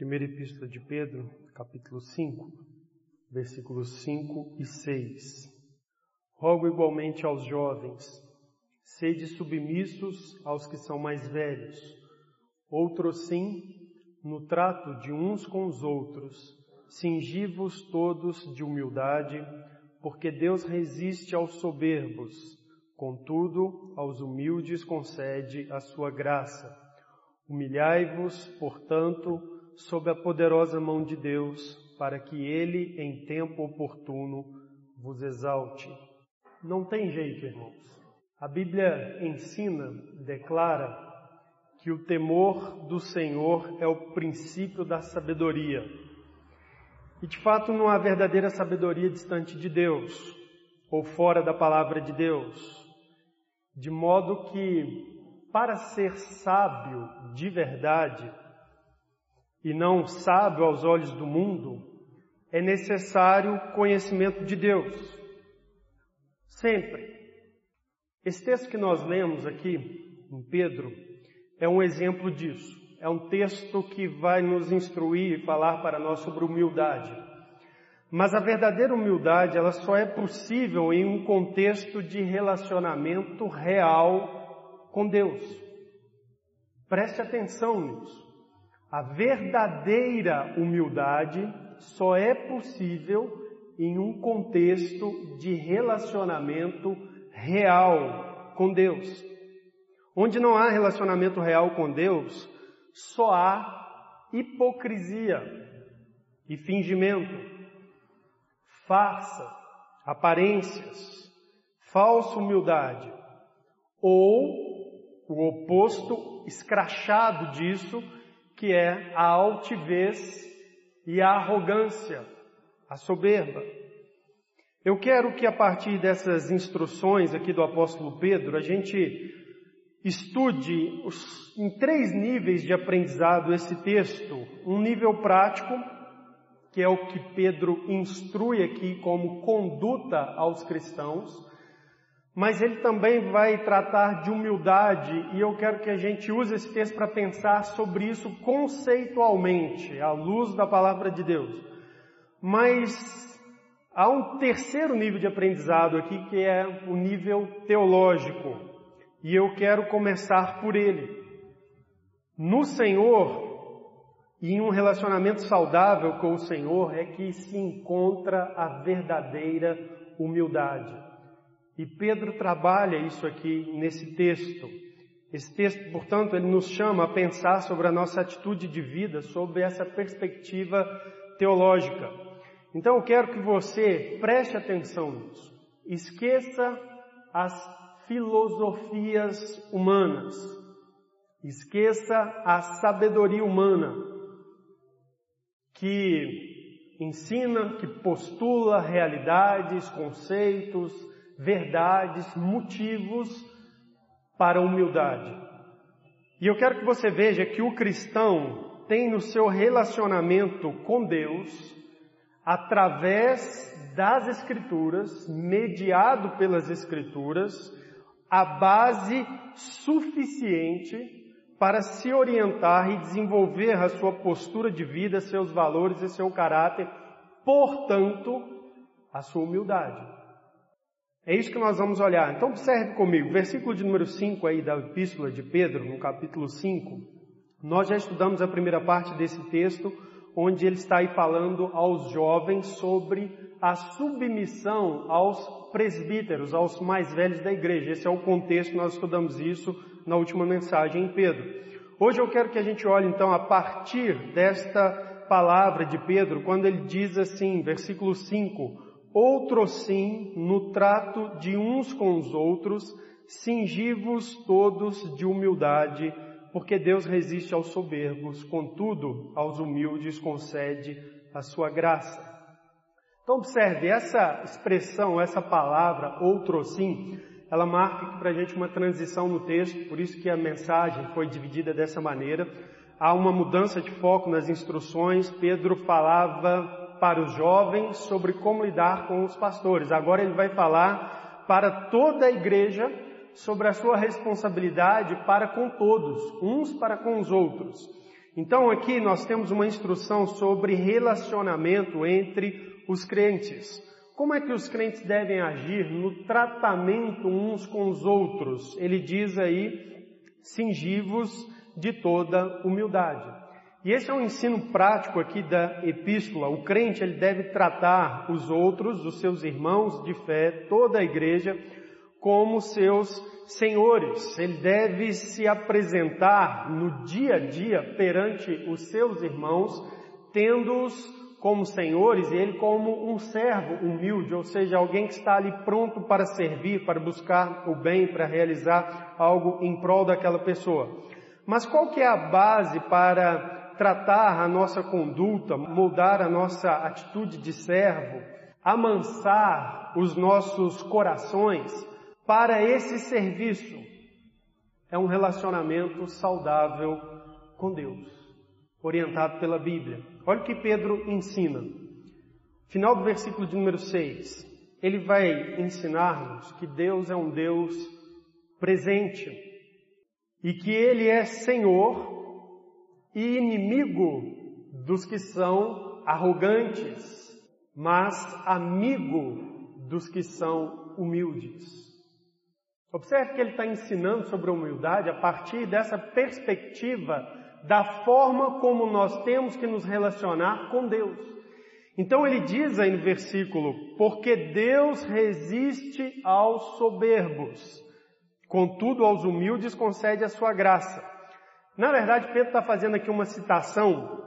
Primeira Epístola de Pedro, capítulo 5, versículos 5 e 6. Rogo igualmente aos jovens, sede submissos aos que são mais velhos, outros sim, no trato de uns com os outros, cingi-vos todos de humildade, porque Deus resiste aos soberbos, contudo, aos humildes concede a sua graça. Humilhai-vos, portanto, sob a poderosa mão de Deus, para que Ele, em tempo oportuno, vos exalte. Não tem jeito, irmãos. A Bíblia ensina, declara, que o temor do Senhor é o princípio da sabedoria. E de fato não há verdadeira sabedoria distante de Deus ou fora da palavra de Deus. De modo que, para ser sábio de verdade, e não sábio aos olhos do mundo, é necessário conhecimento de Deus. Sempre. Esse texto que nós lemos aqui, em Pedro, é um exemplo disso. É um texto que vai nos instruir e falar para nós sobre humildade. Mas a verdadeira humildade, ela só é possível em um contexto de relacionamento real com Deus. Preste atenção nisso. A verdadeira humildade só é possível em um contexto de relacionamento real com Deus. Onde não há relacionamento real com Deus, só há hipocrisia e fingimento, farsa, aparências, falsa humildade, ou o oposto escrachado disso, que é a altivez e a arrogância, a soberba. Eu quero que a partir dessas instruções aqui do apóstolo Pedro, a gente estude os, em três níveis de aprendizado esse texto. Um nível prático, que é o que Pedro instrui aqui como conduta aos cristãos mas ele também vai tratar de humildade e eu quero que a gente use esse texto para pensar sobre isso conceitualmente, à luz da palavra de Deus. Mas há um terceiro nível de aprendizado aqui que é o nível teológico e eu quero começar por ele. No Senhor e em um relacionamento saudável com o Senhor é que se encontra a verdadeira humildade. E Pedro trabalha isso aqui nesse texto. Esse texto, portanto, ele nos chama a pensar sobre a nossa atitude de vida, sobre essa perspectiva teológica. Então eu quero que você preste atenção nisso. Esqueça as filosofias humanas. Esqueça a sabedoria humana que ensina, que postula realidades, conceitos, verdades, motivos para humildade. E eu quero que você veja que o cristão tem no seu relacionamento com Deus, através das Escrituras, mediado pelas Escrituras, a base suficiente para se orientar e desenvolver a sua postura de vida, seus valores e seu caráter, portanto, a sua humildade. É isso que nós vamos olhar. Então observe comigo, versículo de número 5 aí da epístola de Pedro, no capítulo 5. Nós já estudamos a primeira parte desse texto, onde ele está aí falando aos jovens sobre a submissão aos presbíteros, aos mais velhos da igreja. Esse é o contexto, nós estudamos isso na última mensagem em Pedro. Hoje eu quero que a gente olhe então a partir desta palavra de Pedro, quando ele diz assim, versículo 5, Outro sim, no trato de uns com os outros, cingi-vos todos de humildade, porque Deus resiste aos soberbos, contudo, aos humildes concede a sua graça. Então observe, essa expressão, essa palavra, outro sim, ela marca para a gente uma transição no texto, por isso que a mensagem foi dividida dessa maneira. Há uma mudança de foco nas instruções, Pedro falava para os jovens sobre como lidar com os pastores. Agora ele vai falar para toda a igreja sobre a sua responsabilidade para com todos, uns para com os outros. Então aqui nós temos uma instrução sobre relacionamento entre os crentes. Como é que os crentes devem agir no tratamento uns com os outros? Ele diz aí, cingivos de toda humildade. E esse é um ensino prático aqui da epístola. O crente ele deve tratar os outros, os seus irmãos de fé, toda a igreja, como seus senhores. Ele deve se apresentar no dia a dia perante os seus irmãos, tendo-os como senhores e ele como um servo humilde, ou seja, alguém que está ali pronto para servir, para buscar o bem, para realizar algo em prol daquela pessoa. Mas qual que é a base para tratar a nossa conduta, moldar a nossa atitude de servo, amansar os nossos corações para esse serviço? É um relacionamento saudável com Deus orientado pela Bíblia. Olha o que Pedro ensina. Final do versículo de número 6. Ele vai ensinar-nos que Deus é um Deus presente e que Ele é Senhor e inimigo dos que são arrogantes, mas amigo dos que são humildes. Observe que ele está ensinando sobre a humildade a partir dessa perspectiva da forma como nós temos que nos relacionar com Deus. Então ele diz aí no versículo: Porque Deus resiste aos soberbos, contudo aos humildes concede a sua graça. Na verdade, Pedro está fazendo aqui uma citação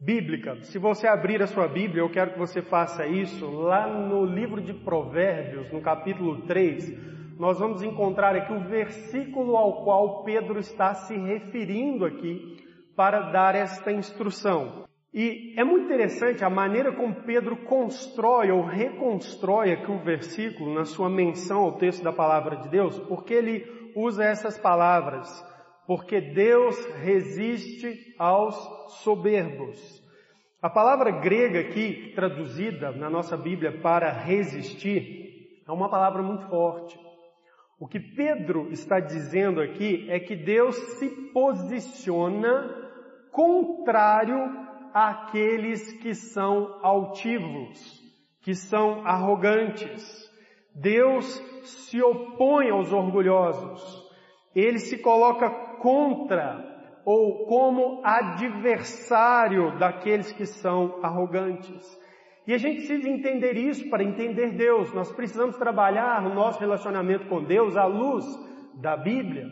bíblica. Se você abrir a sua Bíblia, eu quero que você faça isso lá no livro de Provérbios, no capítulo 3 nós vamos encontrar aqui o versículo ao qual Pedro está se referindo aqui para dar esta instrução. E é muito interessante a maneira como Pedro constrói ou reconstrói aqui o versículo na sua menção ao texto da palavra de Deus, porque ele usa essas palavras, porque Deus resiste aos soberbos. A palavra grega aqui, traduzida na nossa Bíblia para resistir, é uma palavra muito forte. O que Pedro está dizendo aqui é que Deus se posiciona contrário àqueles que são altivos, que são arrogantes. Deus se opõe aos orgulhosos. Ele se coloca contra ou como adversário daqueles que são arrogantes. E a gente precisa entender isso para entender Deus. Nós precisamos trabalhar no nosso relacionamento com Deus à luz da Bíblia.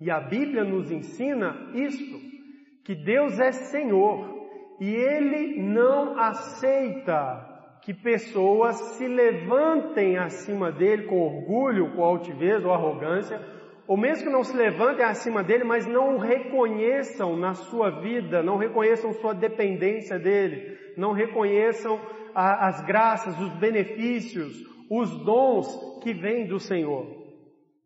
E a Bíblia nos ensina isto, que Deus é Senhor e Ele não aceita que pessoas se levantem acima dele com orgulho, com altivez ou arrogância, ou mesmo que não se levantem acima dele, mas não o reconheçam na sua vida, não reconheçam sua dependência dele, não reconheçam a, as graças, os benefícios, os dons que vêm do Senhor.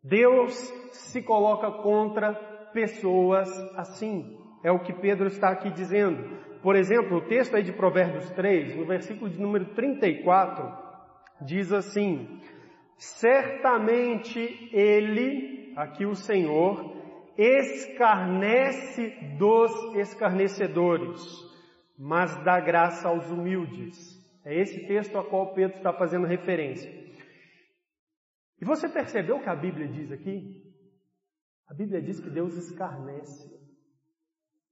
Deus se coloca contra pessoas assim. É o que Pedro está aqui dizendo. Por exemplo, o texto aí de Provérbios 3, no versículo de número 34, diz assim: Certamente ele, aqui o Senhor, escarnece dos escarnecedores, mas dá graça aos humildes. É esse texto a qual Pedro está fazendo referência. E você percebeu o que a Bíblia diz aqui? A Bíblia diz que Deus escarnece.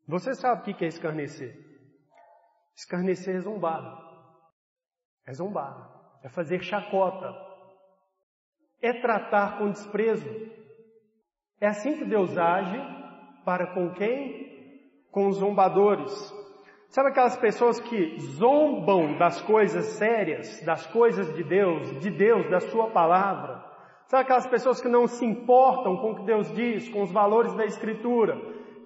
Você sabe o que é escarnecer? Escarnecer é zombar. É zombar. É fazer chacota. É tratar com desprezo. É assim que Deus age para com quem? Com os zombadores. Sabe aquelas pessoas que zombam das coisas sérias, das coisas de Deus, de Deus, da Sua palavra? Sabe aquelas pessoas que não se importam com o que Deus diz, com os valores da Escritura,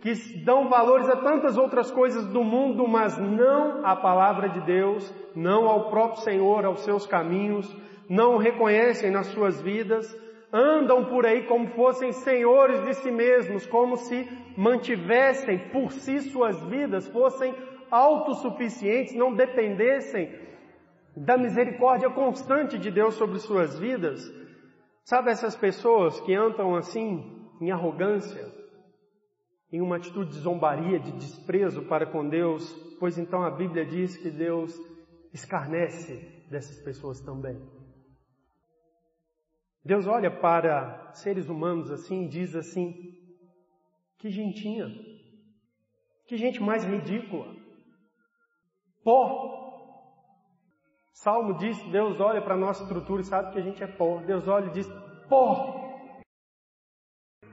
que dão valores a tantas outras coisas do mundo, mas não à palavra de Deus, não ao próprio Senhor, aos seus caminhos, não o reconhecem nas suas vidas, andam por aí como fossem senhores de si mesmos, como se mantivessem por si suas vidas, fossem autossuficientes, não dependessem da misericórdia constante de Deus sobre suas vidas. Sabe essas pessoas que andam assim, em arrogância, em uma atitude de zombaria, de desprezo para com Deus, pois então a Bíblia diz que Deus escarnece dessas pessoas também. Deus olha para seres humanos assim e diz assim: que gentinha, que gente mais ridícula, pó. Salmo diz: Deus olha para a nossa estrutura e sabe que a gente é pó. Deus olha e diz: pó.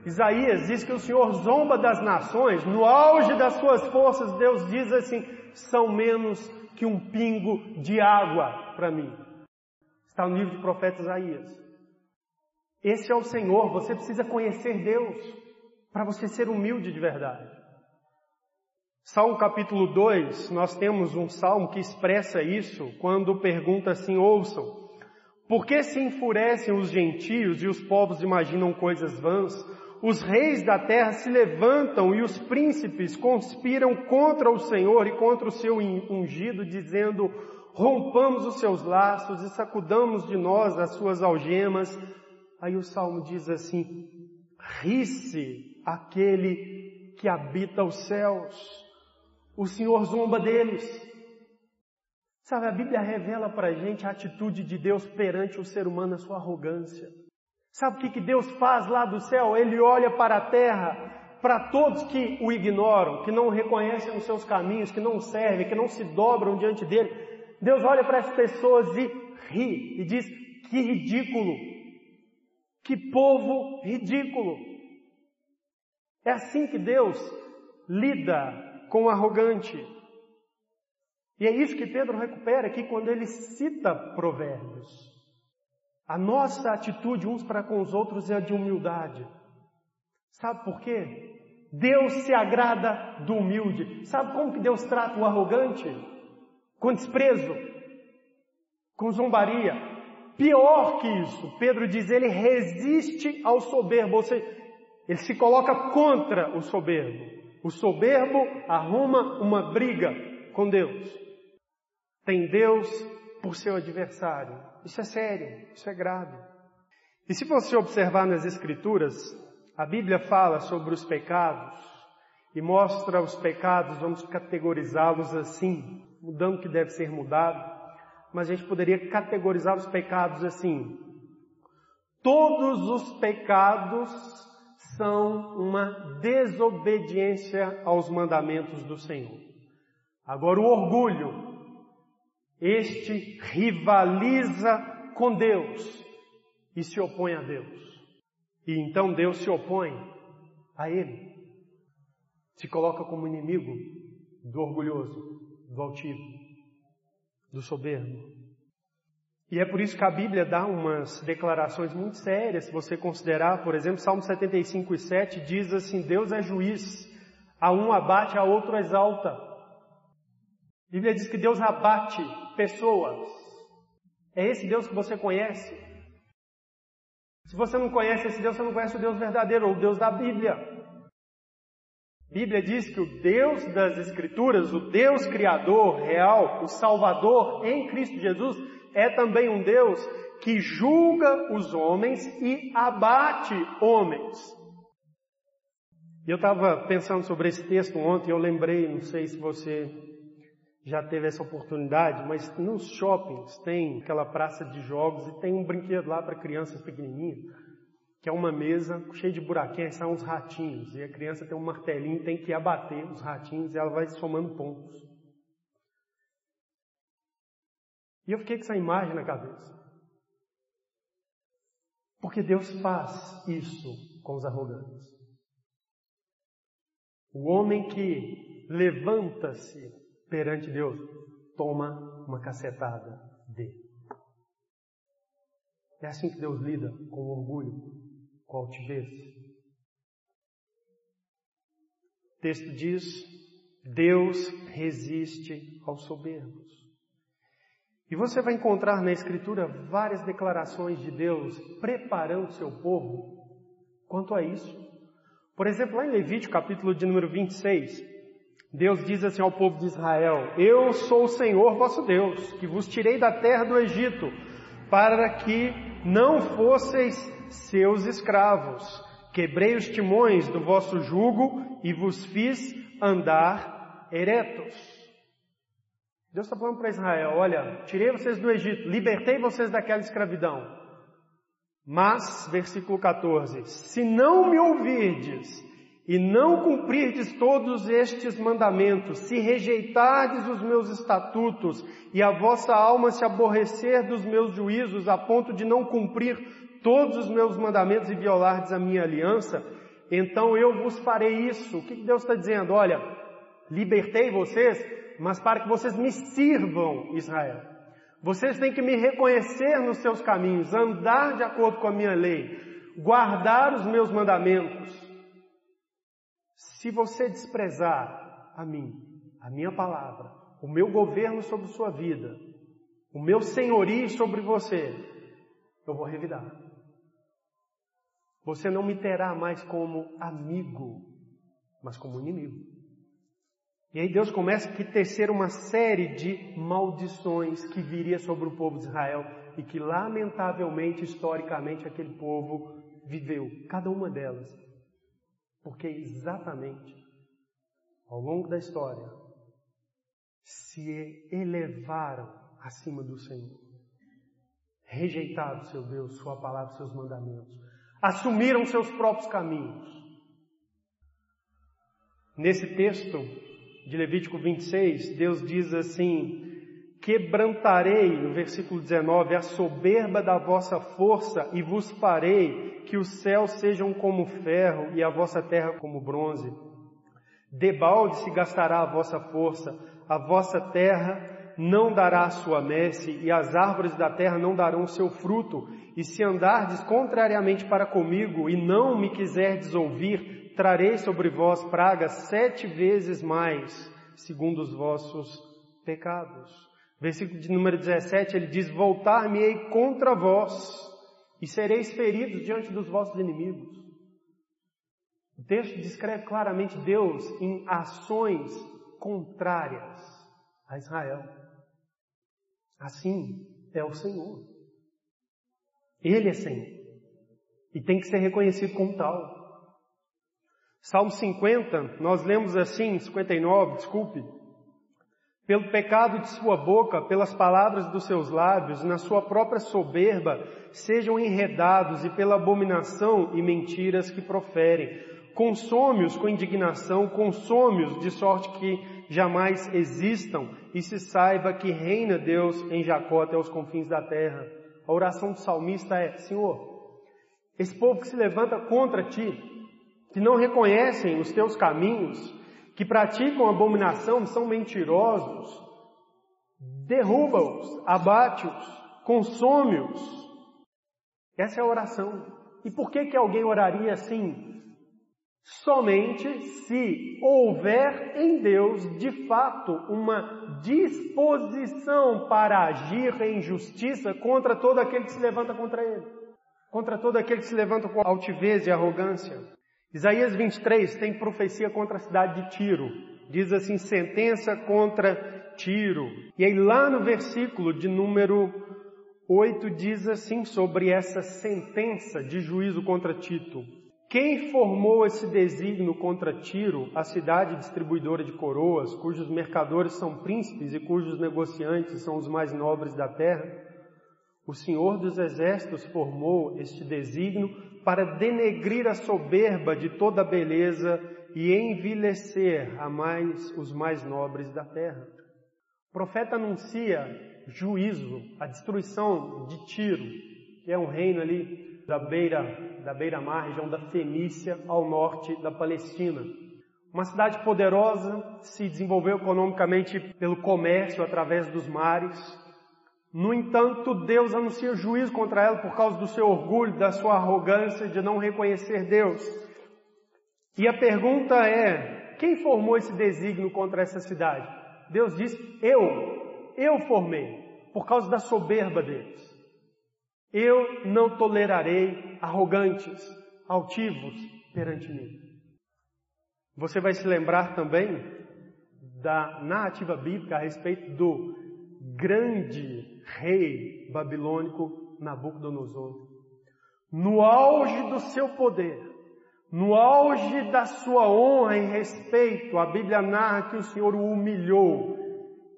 Isaías diz que o Senhor zomba das nações, no auge das suas forças, Deus diz assim: são menos que um pingo de água para mim. Está no livro de profeta Isaías. Esse é o Senhor, você precisa conhecer Deus para você ser humilde de verdade. Salmo capítulo 2, nós temos um salmo que expressa isso quando pergunta assim: ouçam, por que se enfurecem os gentios e os povos imaginam coisas vãs? Os reis da terra se levantam e os príncipes conspiram contra o Senhor e contra o seu ungido, dizendo: rompamos os seus laços e sacudamos de nós as suas algemas. Aí o salmo diz assim: ri-se aquele que habita os céus, o Senhor zomba deles. Sabe, a Bíblia revela para a gente a atitude de Deus perante o ser humano, a sua arrogância. Sabe o que, que Deus faz lá do céu? Ele olha para a terra, para todos que o ignoram, que não reconhecem os seus caminhos, que não servem, que não se dobram diante dele. Deus olha para as pessoas e ri e diz: que ridículo, que povo ridículo. É assim que Deus lida com o arrogante. E é isso que Pedro recupera aqui quando ele cita provérbios. A nossa atitude uns para com os outros é a de humildade. Sabe por quê? Deus se agrada do humilde. Sabe como que Deus trata o arrogante? Com desprezo, com zombaria. Pior que isso, Pedro diz, ele resiste ao soberbo, ou seja, ele se coloca contra o soberbo. O soberbo arruma uma briga com Deus. Tem Deus por seu adversário. Isso é sério, isso é grave. E se você observar nas Escrituras, a Bíblia fala sobre os pecados e mostra os pecados, vamos categorizá-los assim, mudando o que deve ser mudado, mas a gente poderia categorizar os pecados assim. Todos os pecados são uma desobediência aos mandamentos do Senhor. Agora, o orgulho este rivaliza com Deus e se opõe a Deus. E então Deus se opõe a ele. Se coloca como inimigo do orgulhoso, do altivo, do soberbo. E é por isso que a Bíblia dá umas declarações muito sérias, se você considerar, por exemplo, Salmo 75 e 7 diz assim: Deus é juiz, a um abate, a outro exalta. A Bíblia diz que Deus abate pessoas. É esse Deus que você conhece? Se você não conhece esse Deus, você não conhece o Deus verdadeiro, ou o Deus da Bíblia. Bíblia diz que o Deus das Escrituras, o Deus Criador real, o Salvador em Cristo Jesus, é também um Deus que julga os homens e abate homens. Eu estava pensando sobre esse texto ontem, eu lembrei, não sei se você já teve essa oportunidade, mas nos shoppings tem aquela praça de jogos e tem um brinquedo lá para crianças pequenininhas, que é uma mesa cheia de buraquinhos, são uns ratinhos, e a criança tem um martelinho, tem que abater os ratinhos e ela vai somando pontos. E eu fiquei com essa imagem na cabeça. Porque Deus faz isso com os arrogantes. O homem que levanta-se perante Deus, toma uma cacetada dele. É assim que Deus lida com o orgulho, com altivez. O texto diz: Deus resiste aos soberbos. E você vai encontrar na Escritura várias declarações de Deus preparando seu povo quanto a isso. Por exemplo, lá em Levítico, capítulo de número 26, Deus diz assim ao povo de Israel: Eu sou o Senhor vosso Deus, que vos tirei da terra do Egito, para que não fosseis seus escravos. Quebrei os timões do vosso jugo e vos fiz andar eretos. Deus está falando para Israel: olha, tirei vocês do Egito, libertei vocês daquela escravidão. Mas, versículo 14: se não me ouvirdes e não cumprirdes todos estes mandamentos, se rejeitardes os meus estatutos e a vossa alma se aborrecer dos meus juízos a ponto de não cumprir todos os meus mandamentos e violardes a minha aliança, então eu vos farei isso. O que Deus está dizendo? Olha, libertei vocês, mas para que vocês me sirvam, Israel. Vocês têm que me reconhecer nos seus caminhos, andar de acordo com a minha lei, guardar os meus mandamentos. Se você desprezar a mim, a minha palavra, o meu governo sobre sua vida, o meu senhorio sobre você, eu vou revidar. Você não me terá mais como amigo, mas como inimigo. E aí Deus começa a tecer uma série de maldições que viria sobre o povo de Israel e que lamentavelmente, historicamente, aquele povo viveu, cada uma delas. Porque exatamente ao longo da história se elevaram acima do Senhor, rejeitaram seu Deus, sua palavra, seus mandamentos, assumiram seus próprios caminhos. Nesse texto de Levítico 26, Deus diz assim: Quebrantarei, no versículo 19, a soberba da vossa força e vos farei que os céus sejam como ferro e a vossa terra como bronze. Debalde se gastará a vossa força, a vossa terra não dará sua messe, e as árvores da terra não darão seu fruto. E se andardes contrariamente para comigo, e não me quiserdes ouvir, trarei sobre vós pragas sete vezes mais, segundo os vossos pecados. Versículo de número 17, ele diz, voltar-me-ei contra vós, e sereis feridos diante dos vossos inimigos. O texto descreve claramente Deus em ações contrárias a Israel. Assim é o Senhor. Ele é Senhor. E tem que ser reconhecido como tal. Salmo 50, nós lemos assim, 59, desculpe. Pelo pecado de sua boca, pelas palavras dos seus lábios, na sua própria soberba, sejam enredados e pela abominação e mentiras que proferem. Consome-os com indignação, consome-os de sorte que jamais existam e se saiba que reina Deus em Jacó até os confins da terra. A oração do salmista é: Senhor, esse povo que se levanta contra ti, que não reconhecem os teus caminhos, que praticam abominação, são mentirosos, derruba-os, abate-os, consome-os. Essa é a oração. E por que que alguém oraria assim? Somente se houver em Deus, de fato, uma disposição para agir em justiça contra todo aquele que se levanta contra ele, contra todo aquele que se levanta com altivez e arrogância. Isaías 23 tem profecia contra a cidade de Tiro. Diz assim: sentença contra Tiro. E aí, lá no versículo de número 8, diz assim sobre essa sentença de juízo contra Tito. Quem formou esse desígnio contra Tiro, a cidade distribuidora de coroas, cujos mercadores são príncipes e cujos negociantes são os mais nobres da terra? O Senhor dos Exércitos formou este desígnio para denegrir a soberba de toda a beleza e envilecer a mais os mais nobres da terra. O profeta anuncia juízo, a destruição de Tiro, que é um reino ali da beira da beira-mar, região da Fenícia, ao norte da Palestina. Uma cidade poderosa, se desenvolveu economicamente pelo comércio através dos mares. No entanto, Deus anuncia juízo contra ela por causa do seu orgulho, da sua arrogância de não reconhecer Deus. E a pergunta é: quem formou esse desígnio contra essa cidade? Deus diz: Eu, eu formei, por causa da soberba deles. Eu não tolerarei arrogantes, altivos perante mim. Você vai se lembrar também da narrativa bíblica a respeito do grande rei babilônico Nabucodonosor. No auge do seu poder, no auge da sua honra e respeito, a Bíblia narra que o Senhor o humilhou,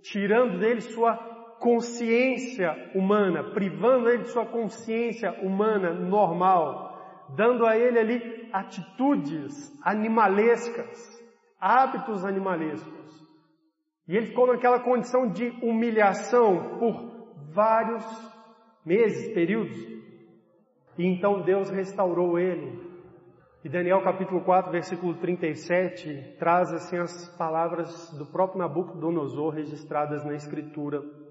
tirando dele sua consciência humana, privando ele de sua consciência humana normal, dando a ele ali atitudes animalescas, hábitos animalescos. E ele ficou naquela condição de humilhação por vários meses, períodos. E então Deus restaurou ele. E Daniel capítulo 4, versículo 37, traz assim as palavras do próprio Nabucodonosor registradas na escritura.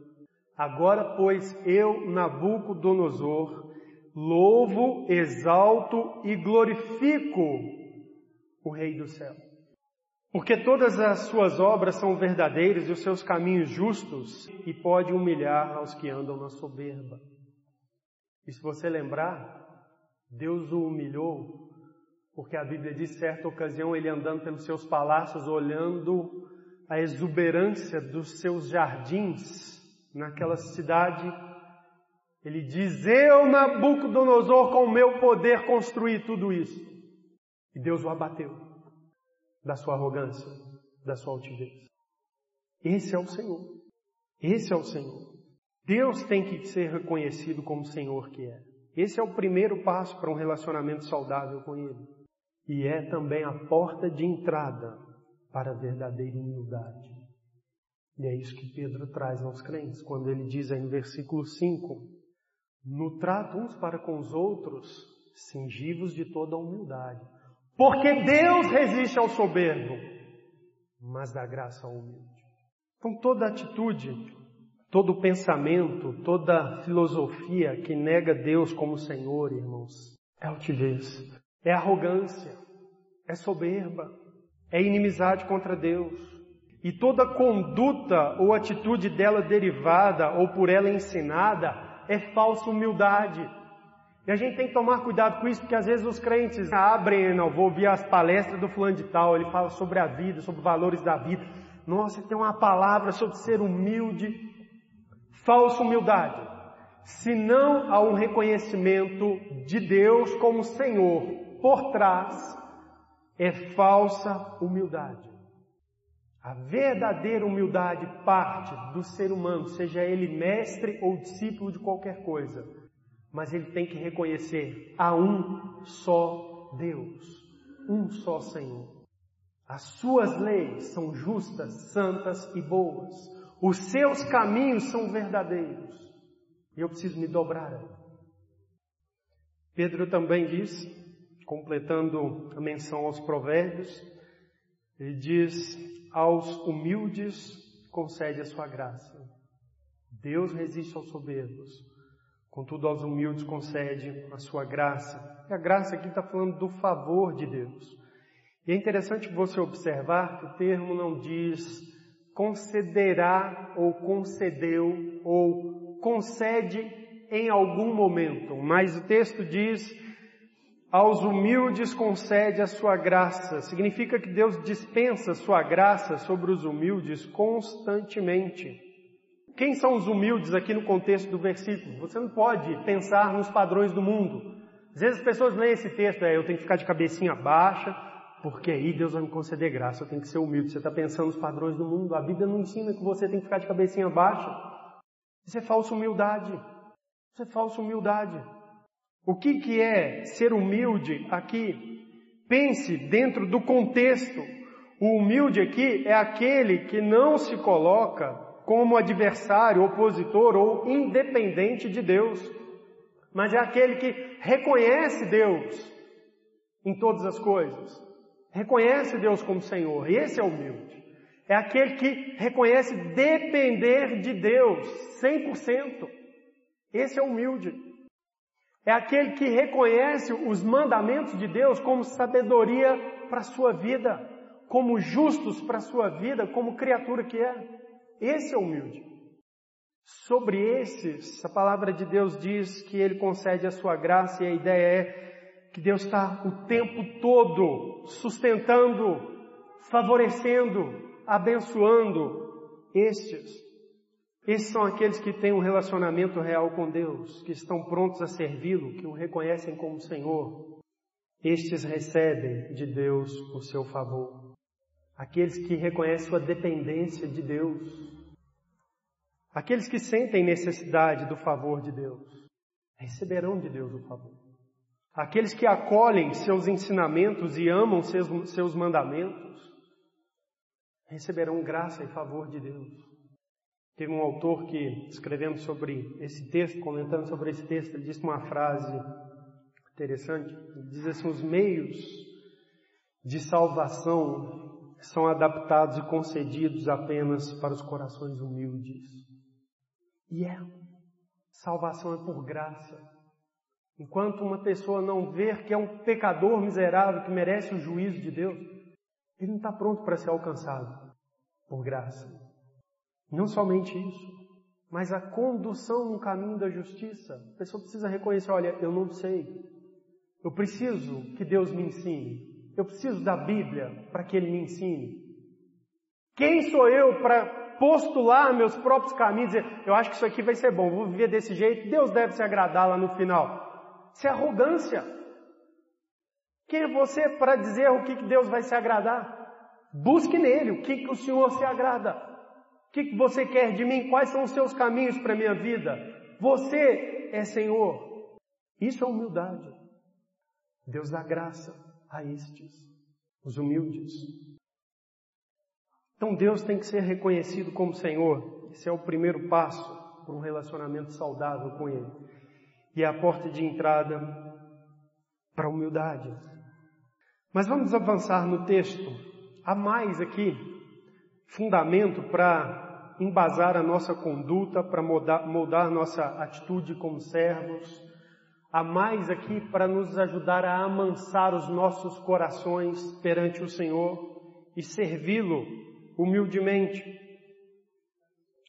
Agora, pois, eu, Nabucodonosor, louvo, exalto e glorifico o Rei do céu. Porque todas as suas obras são verdadeiras e os seus caminhos justos, e pode humilhar aos que andam na soberba. E se você lembrar, Deus o humilhou, porque a Bíblia diz certa ocasião ele andando pelos seus palácios, olhando a exuberância dos seus jardins naquela cidade. Ele diz: Eu, Nabucodonosor, com o meu poder construí tudo isso. E Deus o abateu da sua arrogância, da sua altivez. Esse é o Senhor. Esse é o Senhor. Deus tem que ser reconhecido como Senhor que é. Esse é o primeiro passo para um relacionamento saudável com Ele. E é também a porta de entrada para a verdadeira humildade. E é isso que Pedro traz aos crentes, quando ele diz no versículo 5: No trato uns para com os outros, cingivos de toda humildade porque Deus resiste ao soberbo, mas dá graça ao humilde. Então toda atitude, todo pensamento, toda filosofia que nega Deus como Senhor, irmãos, é altivez, é arrogância, é soberba, é inimizade contra Deus. E toda conduta ou atitude dela derivada ou por ela ensinada é falsa humildade e a gente tem que tomar cuidado com isso, porque às vezes os crentes abrem, não, vou ouvir as palestras do fulano de tal, ele fala sobre a vida, sobre valores da vida. Nossa, tem uma palavra sobre ser humilde. Falsa humildade. Se não há um reconhecimento de Deus como Senhor por trás, é falsa humildade. A verdadeira humildade parte do ser humano, seja ele mestre ou discípulo de qualquer coisa mas ele tem que reconhecer a um só Deus, um só Senhor. As suas leis são justas, santas e boas. Os seus caminhos são verdadeiros. E eu preciso me dobrar. Pedro também diz, completando a menção aos provérbios, ele diz: aos humildes concede a sua graça. Deus resiste aos soberbos, Contudo, aos humildes concede a sua graça. E a graça aqui está falando do favor de Deus. E é interessante você observar que o termo não diz concederá ou concedeu ou concede em algum momento, mas o texto diz aos humildes concede a sua graça. Significa que Deus dispensa sua graça sobre os humildes constantemente. Quem são os humildes aqui no contexto do versículo? Você não pode pensar nos padrões do mundo. Às vezes as pessoas leem esse texto, é, eu tenho que ficar de cabecinha baixa, porque aí Deus vai me conceder graça, eu tenho que ser humilde. Você está pensando nos padrões do mundo, a Bíblia não ensina que você tem que ficar de cabecinha baixa. Isso é falsa humildade. Isso é falsa humildade. O que, que é ser humilde aqui? Pense dentro do contexto. O humilde aqui é aquele que não se coloca como adversário, opositor ou independente de Deus, mas é aquele que reconhece Deus em todas as coisas, reconhece Deus como Senhor, esse é humilde. É aquele que reconhece depender de Deus 100%. Esse é humilde. É aquele que reconhece os mandamentos de Deus como sabedoria para a sua vida, como justos para a sua vida, como criatura que é. Esse é humilde. Sobre esses, a palavra de Deus diz que Ele concede a sua graça e a ideia é que Deus está o tempo todo sustentando, favorecendo, abençoando estes. Esses são aqueles que têm um relacionamento real com Deus, que estão prontos a servi-lo, que o reconhecem como Senhor. estes recebem de Deus o seu favor. Aqueles que reconhecem sua dependência de Deus. Aqueles que sentem necessidade do favor de Deus, receberão de Deus o favor. Aqueles que acolhem seus ensinamentos e amam seus, seus mandamentos, receberão graça e favor de Deus. Teve um autor que, escrevendo sobre esse texto, comentando sobre esse texto, ele disse uma frase interessante. Ele diz assim: os meios de salvação são adaptados e concedidos apenas para os corações humildes. E é. Salvação é por graça. Enquanto uma pessoa não ver que é um pecador miserável que merece o juízo de Deus, ele não está pronto para ser alcançado por graça. Não somente isso, mas a condução no caminho da justiça. A pessoa precisa reconhecer: olha, eu não sei, eu preciso que Deus me ensine. Eu preciso da Bíblia para que Ele me ensine. Quem sou eu para postular meus próprios caminhos? Eu acho que isso aqui vai ser bom, vou viver desse jeito, Deus deve se agradar lá no final. Isso é arrogância. Quem é você para dizer o que Deus vai se agradar? Busque nele o que o Senhor se agrada. O que você quer de mim? Quais são os seus caminhos para a minha vida? Você é Senhor. Isso é humildade. Deus dá graça a estes, os humildes. Então Deus tem que ser reconhecido como Senhor. Esse é o primeiro passo para um relacionamento saudável com Ele. E é a porta de entrada para a humildade. Mas vamos avançar no texto. Há mais aqui fundamento para embasar a nossa conduta, para moldar, moldar nossa atitude como servos há mais aqui para nos ajudar a amansar os nossos corações perante o Senhor e servi-lo humildemente.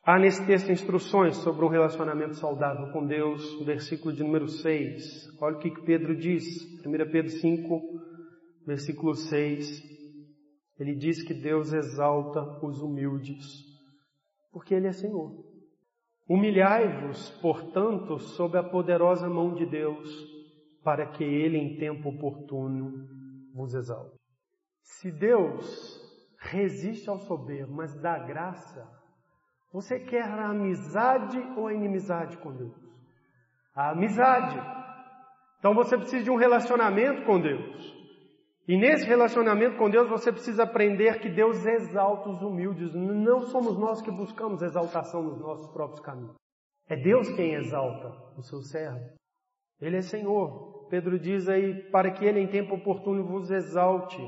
Há nesse texto instruções sobre um relacionamento saudável com Deus, versículo de número 6. Olha o que Pedro diz, 1 Pedro 5, versículo 6. Ele diz que Deus exalta os humildes, porque Ele é Senhor. Humilhai-vos, portanto, sob a poderosa mão de Deus, para que Ele, em tempo oportuno, vos exalte. Se Deus resiste ao soberbo, mas dá graça, você quer a amizade ou a inimizade com Deus? A amizade. Então você precisa de um relacionamento com Deus. E nesse relacionamento com Deus você precisa aprender que Deus exalta os humildes. Não somos nós que buscamos exaltação nos nossos próprios caminhos. É Deus quem exalta o seu servo. Ele é Senhor. Pedro diz aí, para que Ele em tempo oportuno vos exalte.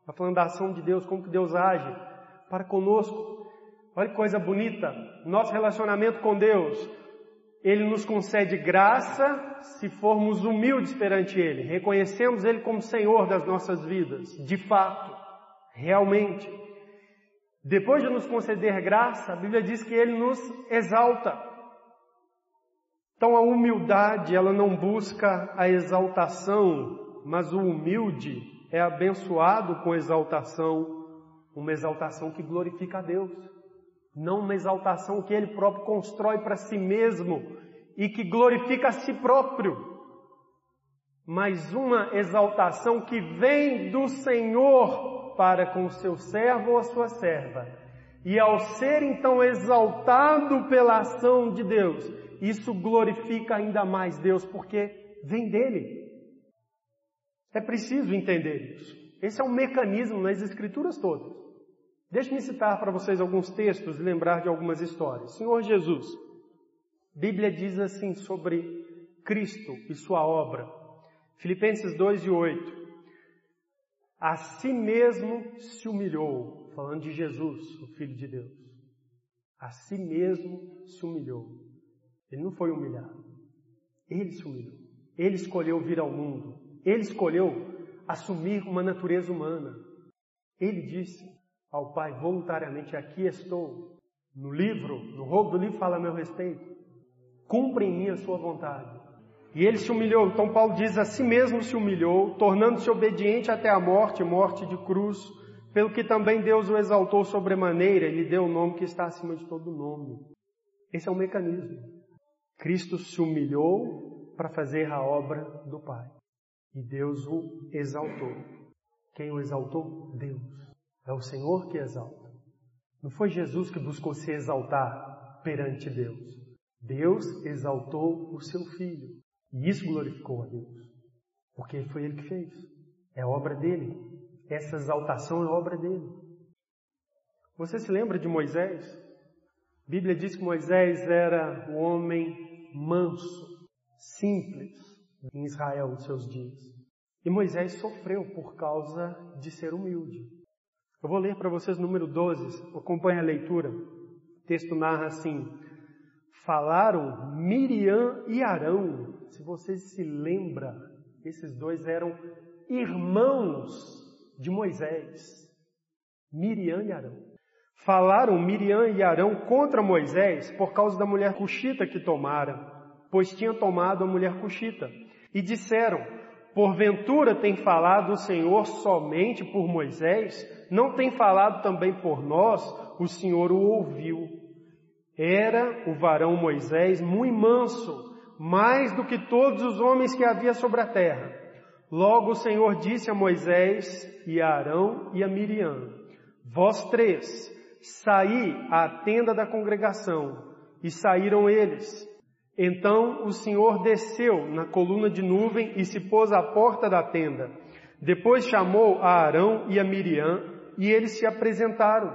Está falando da ação de Deus, como que Deus age para conosco. Olha que coisa bonita. Nosso relacionamento com Deus. Ele nos concede graça se formos humildes perante Ele, reconhecemos Ele como Senhor das nossas vidas, de fato, realmente. Depois de nos conceder graça, a Bíblia diz que Ele nos exalta. Então a humildade, ela não busca a exaltação, mas o humilde é abençoado com exaltação, uma exaltação que glorifica a Deus, não uma exaltação que Ele próprio constrói para si mesmo e que glorifica a si próprio, mas uma exaltação que vem do Senhor para com o seu servo ou a sua serva. E ao ser então exaltado pela ação de Deus, isso glorifica ainda mais Deus, porque vem dele. É preciso entender isso. Esse é um mecanismo nas Escrituras todas. Deixe-me citar para vocês alguns textos e lembrar de algumas histórias. Senhor Jesus, Bíblia diz assim sobre Cristo e sua obra. Filipenses 2 e 8. A si mesmo se humilhou, falando de Jesus, o Filho de Deus. A si mesmo se humilhou. Ele não foi humilhado. Ele se humilhou. Ele escolheu vir ao mundo. Ele escolheu assumir uma natureza humana. Ele disse ao Pai voluntariamente: Aqui estou. No livro, no rogo do livro fala a meu respeito cumpra em mim a sua vontade. E ele se humilhou. Então Paulo diz: a si mesmo se humilhou, tornando-se obediente até a morte, morte de cruz, pelo que também Deus o exaltou sobremaneira e lhe deu o nome que está acima de todo nome. Esse é o mecanismo. Cristo se humilhou para fazer a obra do Pai. E Deus o exaltou. Quem o exaltou? Deus. É o Senhor que exalta. Não foi Jesus que buscou se exaltar perante Deus. Deus exaltou o seu filho. E isso glorificou a Deus. Porque foi ele que fez. É obra dele. Essa exaltação é obra dele. Você se lembra de Moisés? A Bíblia diz que Moisés era o homem manso, simples em Israel nos seus dias. E Moisés sofreu por causa de ser humilde. Eu vou ler para vocês número 12, acompanhe a leitura. O texto narra assim: Falaram Miriam e Arão. Se vocês se lembram, esses dois eram irmãos de Moisés. Miriam e Arão. Falaram Miriam e Arão contra Moisés por causa da mulher cuxita que tomara, pois tinha tomado a mulher cuxita. E disseram: Porventura tem falado o Senhor somente por Moisés? Não tem falado também por nós? O Senhor o ouviu. Era o varão Moisés muito manso, mais do que todos os homens que havia sobre a terra. Logo o Senhor disse a Moisés e a Arão e a Miriam: Vós três, saí à tenda da congregação. E saíram eles. Então o Senhor desceu na coluna de nuvem e se pôs à porta da tenda. Depois chamou a Arão e a Miriam e eles se apresentaram.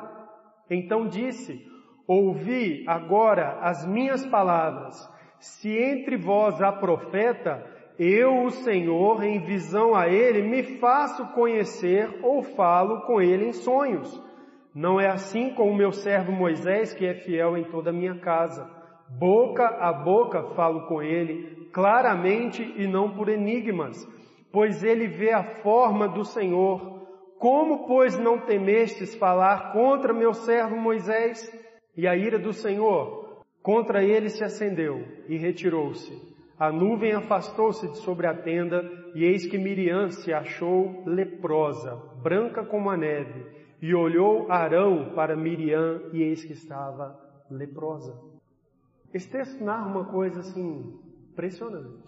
Então disse: Ouvi agora as minhas palavras. Se entre vós há profeta, eu, o Senhor, em visão a ele, me faço conhecer ou falo com ele em sonhos. Não é assim com o meu servo Moisés, que é fiel em toda a minha casa. Boca a boca falo com ele, claramente e não por enigmas, pois ele vê a forma do Senhor. Como, pois, não temestes falar contra meu servo Moisés? E a ira do Senhor contra ele se acendeu e retirou-se. A nuvem afastou-se de sobre a tenda, e eis que Miriam se achou leprosa, branca como a neve, e olhou Arão para Miriam, e eis que estava leprosa. Esse texto narra uma coisa assim impressionante.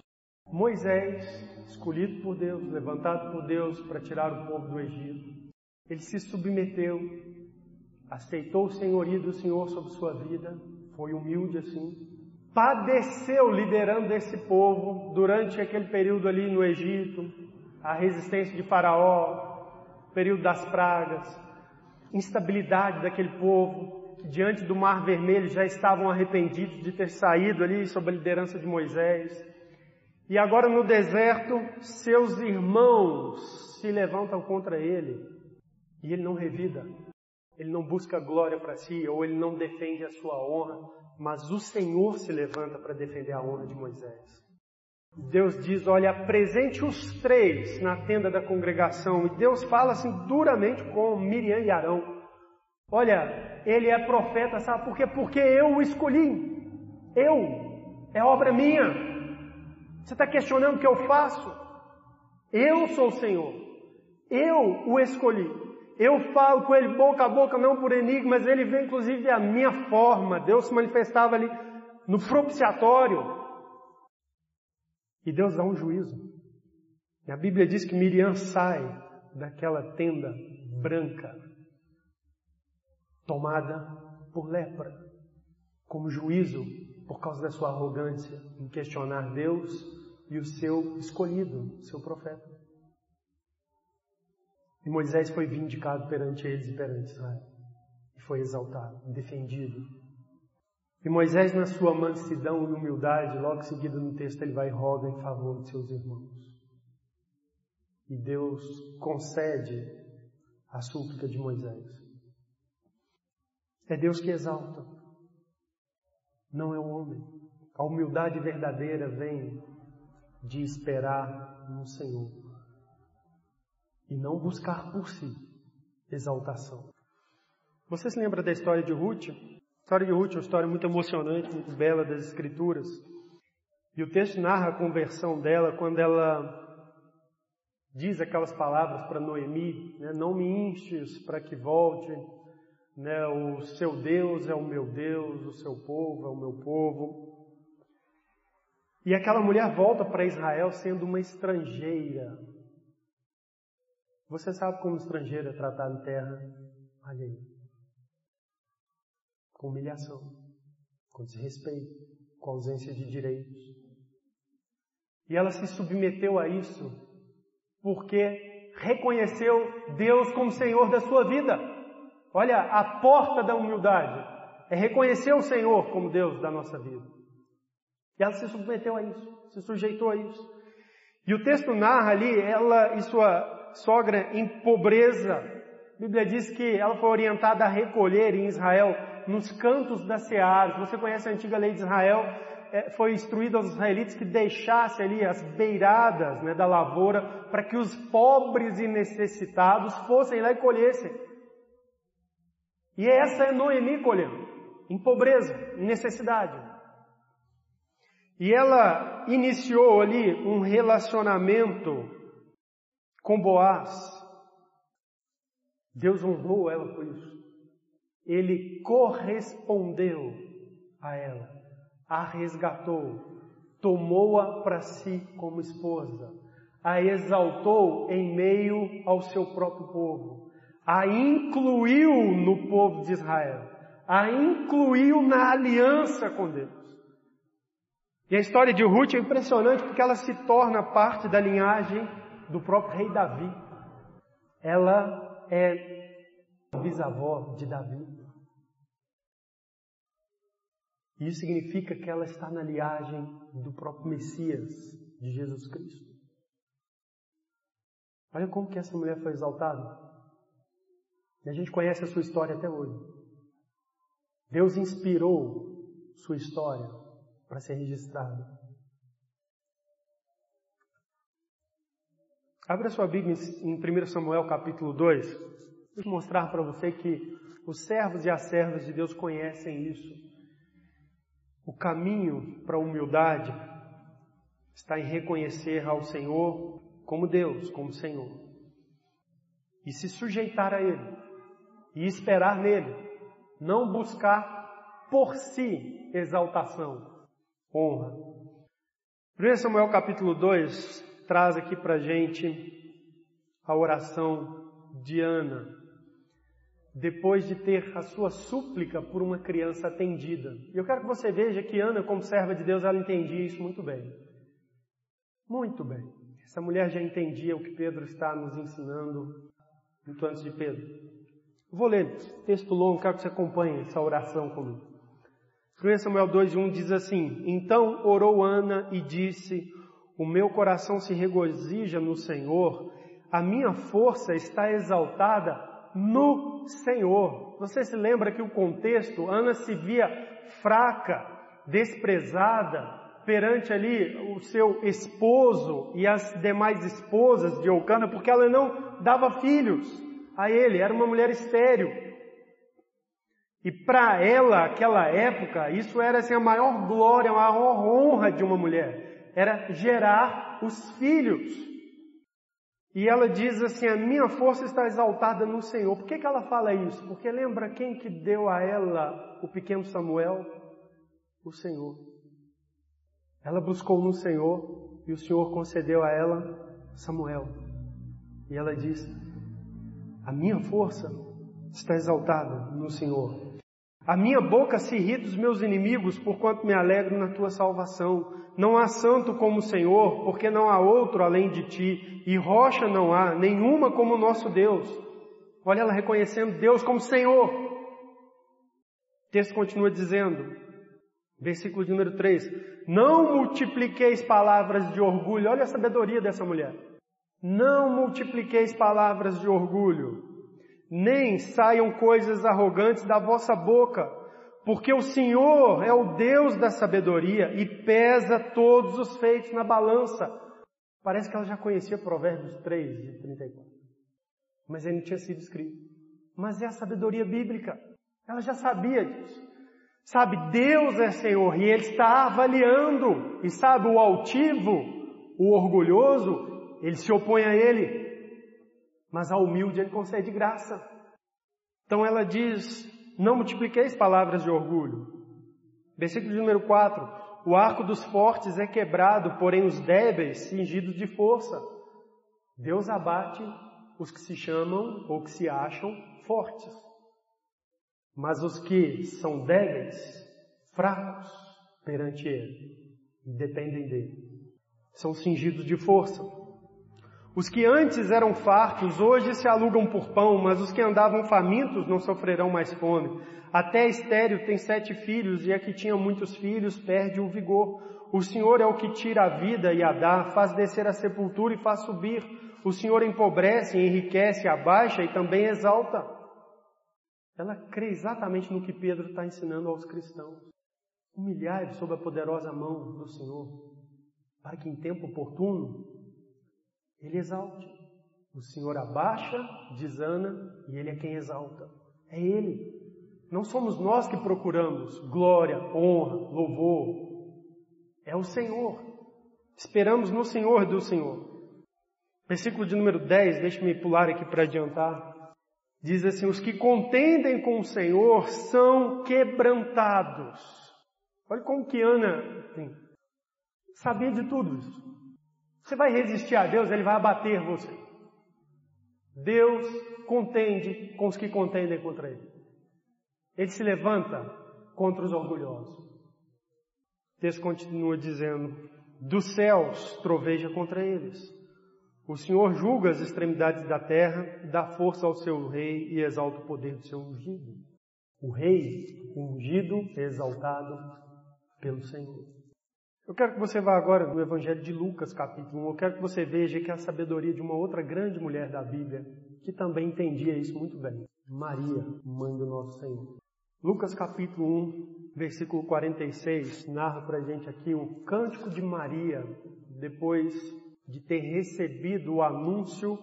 Moisés, escolhido por Deus, levantado por Deus para tirar o povo do Egito, ele se submeteu, aceitou o senhorio do Senhor sobre sua vida, foi humilde assim, padeceu liderando esse povo durante aquele período ali no Egito, a resistência de Faraó, período das pragas, instabilidade daquele povo, diante do Mar Vermelho já estavam arrependidos de ter saído ali sob a liderança de Moisés. E agora no deserto, seus irmãos se levantam contra ele e ele não revida. Ele não busca glória para si ou ele não defende a sua honra, mas o Senhor se levanta para defender a honra de Moisés. Deus diz: Olha, apresente os três na tenda da congregação. E Deus fala assim duramente com Miriam e Arão. Olha, ele é profeta, sabe por quê? Porque eu o escolhi. Eu. É obra minha. Você está questionando o que eu faço? Eu sou o Senhor. Eu o escolhi. Eu falo com ele boca a boca, não por enigmas, ele vê inclusive a minha forma. Deus se manifestava ali no propiciatório. E Deus dá um juízo. E a Bíblia diz que Miriam sai daquela tenda branca, tomada por lepra, como juízo por causa da sua arrogância em questionar Deus e o seu escolhido, seu profeta. E Moisés foi vindicado perante eles e perante Israel. E foi exaltado, defendido. E Moisés, na sua mansidão e humildade, logo seguida no texto, ele vai e roga em favor de seus irmãos. E Deus concede a súplica de Moisés. É Deus que exalta, não é o homem. A humildade verdadeira vem de esperar no Senhor e não buscar por si exaltação. Você se lembra da história de Ruth? A história de Ruth é uma história muito emocionante, muito bela das Escrituras. E o texto narra a conversão dela quando ela diz aquelas palavras para Noemi: né? Não me instes para que volte, né? O seu Deus é o meu Deus, o seu povo é o meu povo. E aquela mulher volta para Israel sendo uma estrangeira. Você sabe como estrangeiro é tratado em terra alheia? Com humilhação, com desrespeito, com ausência de direitos. E ela se submeteu a isso porque reconheceu Deus como Senhor da sua vida. Olha, a porta da humildade é reconhecer o Senhor como Deus da nossa vida. E ela se submeteu a isso, se sujeitou a isso. E o texto narra ali ela e sua sogra em pobreza. A Bíblia diz que ela foi orientada a recolher em Israel nos cantos da seara. Você conhece a antiga lei de Israel? É, foi instruído aos israelitas que deixasse ali as beiradas né, da lavoura para que os pobres e necessitados fossem lá e colhessem. E essa é Noemi colhendo, em pobreza, em necessidade. E ela iniciou ali um relacionamento com Boaz. Deus honrou ela por isso. Ele correspondeu a ela, a resgatou, tomou-a para si como esposa, a exaltou em meio ao seu próprio povo, a incluiu no povo de Israel, a incluiu na aliança com Deus. E a história de Ruth é impressionante porque ela se torna parte da linhagem do próprio rei Davi. Ela é bisavó de Davi. Isso significa que ela está na linhagem do próprio Messias, de Jesus Cristo. Olha como que essa mulher foi exaltada. E a gente conhece a sua história até hoje. Deus inspirou sua história para ser registrado. Abra sua Bíblia em 1 Samuel capítulo 2. Deixa eu mostrar para você que os servos e as servas de Deus conhecem isso. O caminho para a humildade está em reconhecer ao Senhor como Deus, como Senhor. E se sujeitar a Ele. E esperar nele. Não buscar por si exaltação, honra. 1 Samuel capítulo 2 traz aqui para gente a oração de Ana, depois de ter a sua súplica por uma criança atendida. E eu quero que você veja que Ana, como serva de Deus, ela entendia isso muito bem. Muito bem. Essa mulher já entendia o que Pedro está nos ensinando muito antes de Pedro. Vou ler texto longo, quero que você acompanhe essa oração comigo. 1 Samuel 2,1 diz assim: Então orou Ana e disse: O meu coração se regozija no Senhor, a minha força está exaltada no Senhor. Você se lembra que o contexto, Ana se via fraca, desprezada, perante ali o seu esposo e as demais esposas de Eucana, porque ela não dava filhos a ele, era uma mulher estéril. E para ela, aquela época, isso era assim, a maior glória, a maior honra de uma mulher. Era gerar os filhos. E ela diz assim, a minha força está exaltada no Senhor. Por que, que ela fala isso? Porque lembra quem que deu a ela o pequeno Samuel? O Senhor. Ela buscou no Senhor e o Senhor concedeu a ela Samuel. E ela diz, a minha força está exaltada no Senhor. A minha boca se ri dos meus inimigos, porquanto me alegro na tua salvação. Não há santo como o Senhor, porque não há outro além de ti, e rocha não há, nenhuma como o nosso Deus. Olha ela reconhecendo Deus como Senhor. O texto continua dizendo, versículo de número 3: Não multipliqueis palavras de orgulho. Olha a sabedoria dessa mulher. Não multipliqueis palavras de orgulho nem saiam coisas arrogantes da vossa boca, porque o Senhor é o Deus da sabedoria e pesa todos os feitos na balança. Parece que ela já conhecia Provérbios 3, de 34. Mas ele não tinha sido escrito. Mas é a sabedoria bíblica. Ela já sabia disso. Sabe, Deus é Senhor e Ele está avaliando. E sabe, o altivo, o orgulhoso, ele se opõe a Ele mas ao humilde ele concede graça. Então ela diz: Não multipliqueis palavras de orgulho. Versículo número 4: O arco dos fortes é quebrado, porém os débeis cingidos de força. Deus abate os que se chamam ou que se acham fortes. Mas os que são débeis, fracos perante Ele, dependem dele, são cingidos de força. Os que antes eram fartos, hoje se alugam por pão, mas os que andavam famintos não sofrerão mais fome. Até estéreo tem sete filhos, e a que tinha muitos filhos perde o vigor. O Senhor é o que tira a vida e a dá, faz descer a sepultura e faz subir. O Senhor empobrece, enriquece, abaixa e também exalta. Ela crê exatamente no que Pedro está ensinando aos cristãos. Humilhai sob a poderosa mão do Senhor, para que em tempo oportuno ele exalte. O Senhor abaixa, desana e Ele é quem exalta. É Ele. Não somos nós que procuramos glória, honra, louvor. É o Senhor. Esperamos no Senhor do Senhor. Versículo de número 10, deixe-me pular aqui para adiantar. Diz assim: Os que contendem com o Senhor são quebrantados. Olha como que Ana sabia de tudo isso. Você vai resistir a Deus, Ele vai abater você. Deus contende com os que contendem contra Ele. Ele se levanta contra os orgulhosos. O texto continua dizendo: dos céus troveja contra eles. O Senhor julga as extremidades da terra, dá força ao seu rei e exalta o poder do seu ungido. O rei ungido exaltado pelo Senhor. Eu quero que você vá agora no Evangelho de Lucas, capítulo 1. Eu quero que você veja que a sabedoria de uma outra grande mulher da Bíblia, que também entendia isso muito bem. Maria, mãe do nosso Senhor. Lucas capítulo 1, versículo 46, narra para a gente aqui o cântico de Maria, depois de ter recebido o anúncio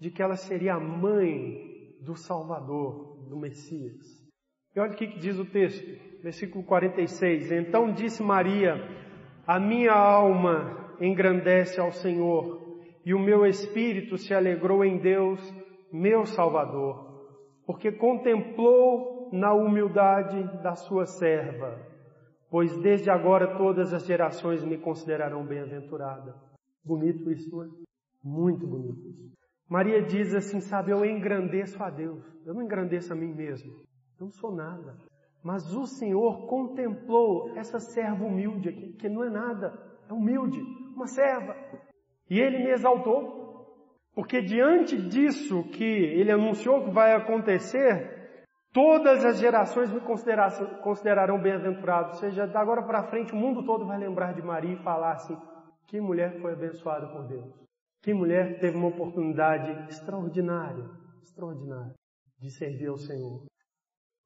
de que ela seria a mãe do Salvador, do Messias. E olha o que diz o texto, versículo 46. Então disse Maria, a minha alma engrandece ao Senhor e o meu espírito se alegrou em Deus, meu Salvador, porque contemplou na humildade da sua serva, pois desde agora todas as gerações me considerarão bem-aventurada. Bonito isso, não é? Muito bonito isso. Maria diz assim, sabe, eu engrandeço a Deus, eu não engrandeço a mim mesmo, eu não sou nada. Mas o Senhor contemplou essa serva humilde aqui, que não é nada, é humilde, uma serva. E ele me exaltou. Porque diante disso que ele anunciou que vai acontecer, todas as gerações me considerarão bem-aventurado. Ou seja, da agora para frente o mundo todo vai lembrar de Maria e falar assim: que mulher foi abençoada por Deus. Que mulher teve uma oportunidade extraordinária, extraordinária de servir ao Senhor.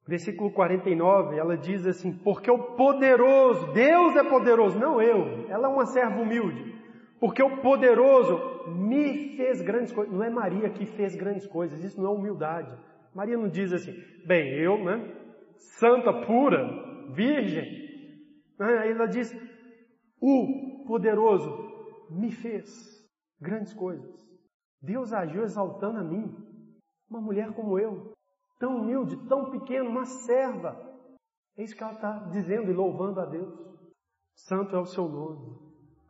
Versículo 49, ela diz assim: Porque o poderoso, Deus é poderoso, não eu, ela é uma serva humilde. Porque o poderoso me fez grandes coisas. Não é Maria que fez grandes coisas, isso não é humildade. Maria não diz assim, bem, eu, né, santa, pura, virgem. Aí ela diz: O poderoso me fez grandes coisas. Deus agiu exaltando a mim, uma mulher como eu tão humilde, tão pequeno, uma serva. É isso que ela está dizendo e louvando a Deus. Santo é o seu nome.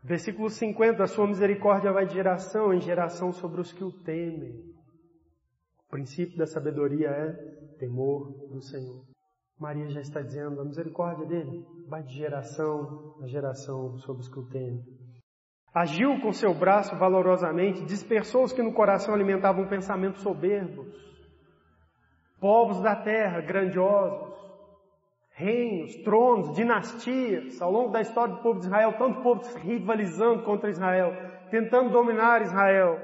Versículo 50, a sua misericórdia vai de geração em geração sobre os que o temem. O princípio da sabedoria é temor do Senhor. Maria já está dizendo, a misericórdia dele vai de geração a geração sobre os que o temem. Agiu com seu braço valorosamente, dispersou os que no coração alimentavam pensamentos soberbos povos da terra grandiosos, reinos, tronos, dinastias, ao longo da história do povo de Israel, tanto povo rivalizando contra Israel, tentando dominar Israel,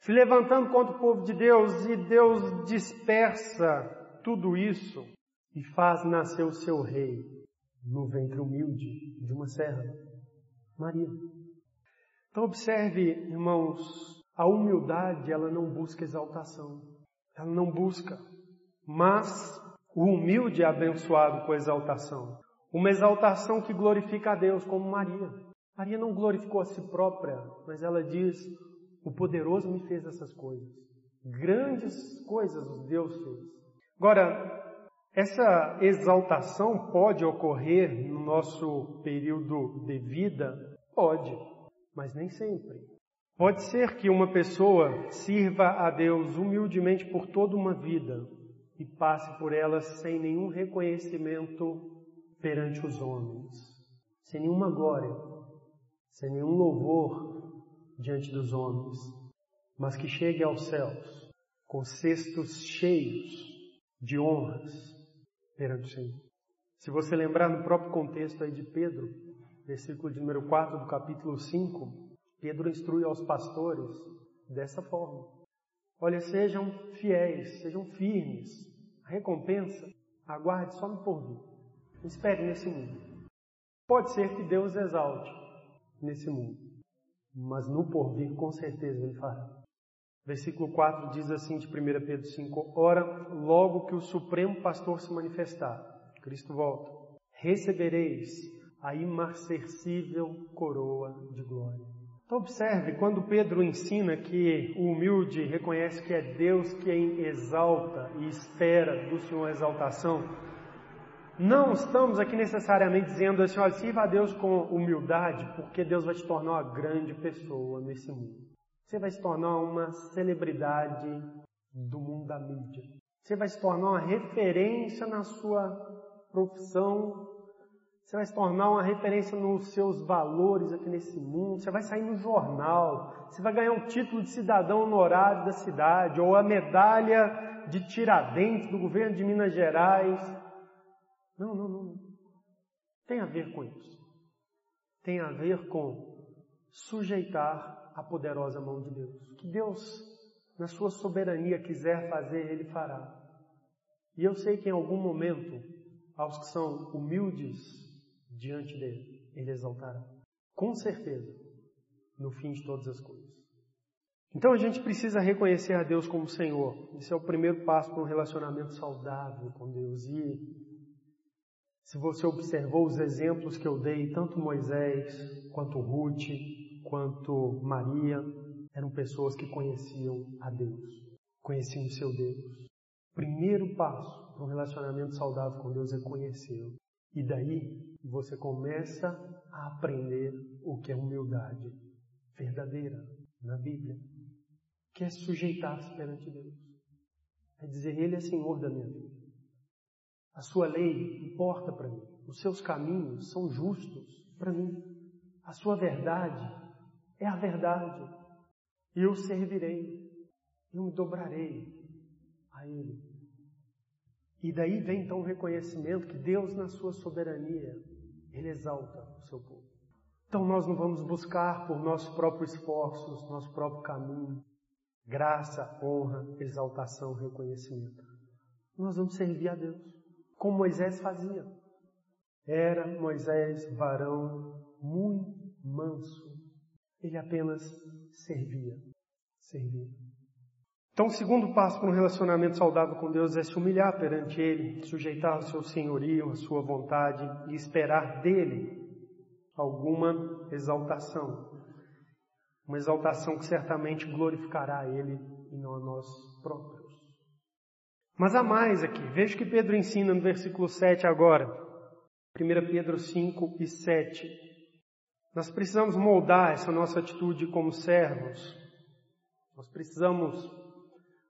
se levantando contra o povo de Deus, e Deus dispersa tudo isso e faz nascer o seu rei no ventre humilde de uma serra, Maria. Então observe, irmãos, a humildade, ela não busca exaltação, ela não busca mas o humilde é abençoado com exaltação. Uma exaltação que glorifica a Deus, como Maria. Maria não glorificou a si própria, mas ela diz: O poderoso me fez essas coisas. Grandes coisas Deus fez. Agora, Essa exaltação pode ocorrer no nosso período de vida? Pode, mas nem sempre. Pode ser que uma pessoa sirva a Deus humildemente por toda uma vida e passe por ela sem nenhum reconhecimento perante os homens, sem nenhuma glória, sem nenhum louvor diante dos homens, mas que chegue aos céus com cestos cheios de honras perante o Senhor. Se você lembrar no próprio contexto aí de Pedro, versículo de número 4 do capítulo 5, Pedro instrui aos pastores dessa forma. Olha, sejam fiéis, sejam firmes. A recompensa, aguarde só no porvir. Espere nesse mundo. Pode ser que Deus exalte nesse mundo, mas no porvir com certeza Ele fará. Versículo 4 diz assim de 1 Pedro 5: Ora, logo que o Supremo Pastor se manifestar, Cristo volta, recebereis a imarcessível coroa de glória. Então observe, quando Pedro ensina que o humilde reconhece que é Deus quem exalta e espera do Senhor exaltação, não estamos aqui necessariamente dizendo assim, olha, sirva a Deus com humildade, porque Deus vai te tornar uma grande pessoa nesse mundo. Você vai se tornar uma celebridade do mundo da mídia. Você vai se tornar uma referência na sua profissão. Você vai se tornar uma referência nos seus valores aqui nesse mundo. Você vai sair no jornal. Você vai ganhar um título de cidadão honorário da cidade ou a medalha de Tiradentes do governo de Minas Gerais. Não, não, não. Tem a ver com isso. Tem a ver com sujeitar a poderosa mão de Deus. Que Deus, na sua soberania, quiser fazer, Ele fará. E eu sei que em algum momento, aos que são humildes diante dele, Ele exaltará. Com certeza, no fim de todas as coisas. Então a gente precisa reconhecer a Deus como Senhor. Esse é o primeiro passo para um relacionamento saudável com Deus. E se você observou os exemplos que eu dei, tanto Moisés, quanto Ruth, quanto Maria, eram pessoas que conheciam a Deus, conheciam o seu Deus. Primeiro passo para um relacionamento saudável com Deus é conhecê-lo. E daí você começa a aprender o que é humildade verdadeira na Bíblia, que é sujeitar-se perante Deus. É dizer, Ele é Senhor da minha vida. A sua lei importa para mim. Os seus caminhos são justos para mim. A sua verdade é a verdade. Eu servirei. Eu me dobrarei a Ele. E daí vem então o reconhecimento que Deus, na sua soberania, Ele exalta o seu povo. Então nós não vamos buscar por nossos próprios esforços, nosso próprio caminho, graça, honra, exaltação, reconhecimento. Nós vamos servir a Deus como Moisés fazia. Era Moisés varão muito manso. Ele apenas servia. Servia. Então, o segundo passo para um relacionamento saudável com Deus é se humilhar perante Ele, sujeitar ao seu senhorio, à sua vontade e esperar dele alguma exaltação. Uma exaltação que certamente glorificará a Ele e não a nós próprios. Mas há mais aqui. Veja o que Pedro ensina no versículo 7 agora. 1 Pedro 5 e 7. Nós precisamos moldar essa nossa atitude como servos. Nós precisamos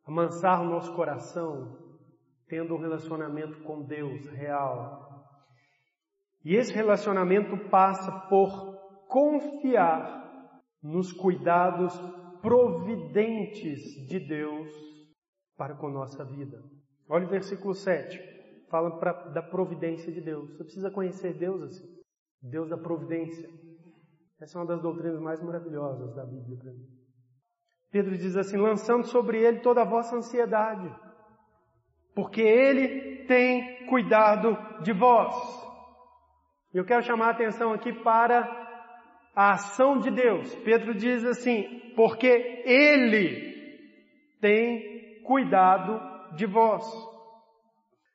amansar o nosso coração, tendo um relacionamento com Deus real. E esse relacionamento passa por confiar nos cuidados providentes de Deus para com nossa vida. Olha o versículo 7. Fala pra, da providência de Deus. Você precisa conhecer Deus assim. Deus da providência. Essa é uma das doutrinas mais maravilhosas da Bíblia para mim. Pedro diz assim: lançando sobre ele toda a vossa ansiedade, porque ele tem cuidado de vós. Eu quero chamar a atenção aqui para a ação de Deus. Pedro diz assim: porque ele tem cuidado de vós.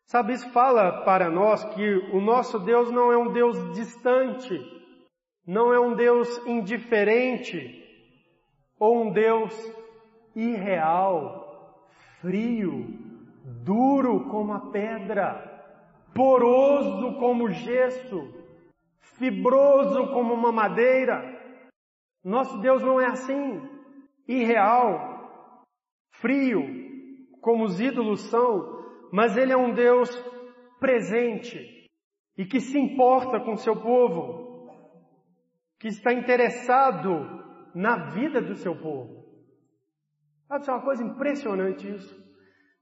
Sabe, isso fala para nós que o nosso Deus não é um Deus distante, não é um Deus indiferente, ou um Deus irreal, frio, duro como a pedra. poroso como gesso, fibroso como uma madeira. Nosso Deus não é assim, irreal, frio, como os ídolos são, mas Ele é um Deus presente e que se importa com seu povo, que está interessado na vida do seu povo. Sabe, é uma coisa impressionante isso.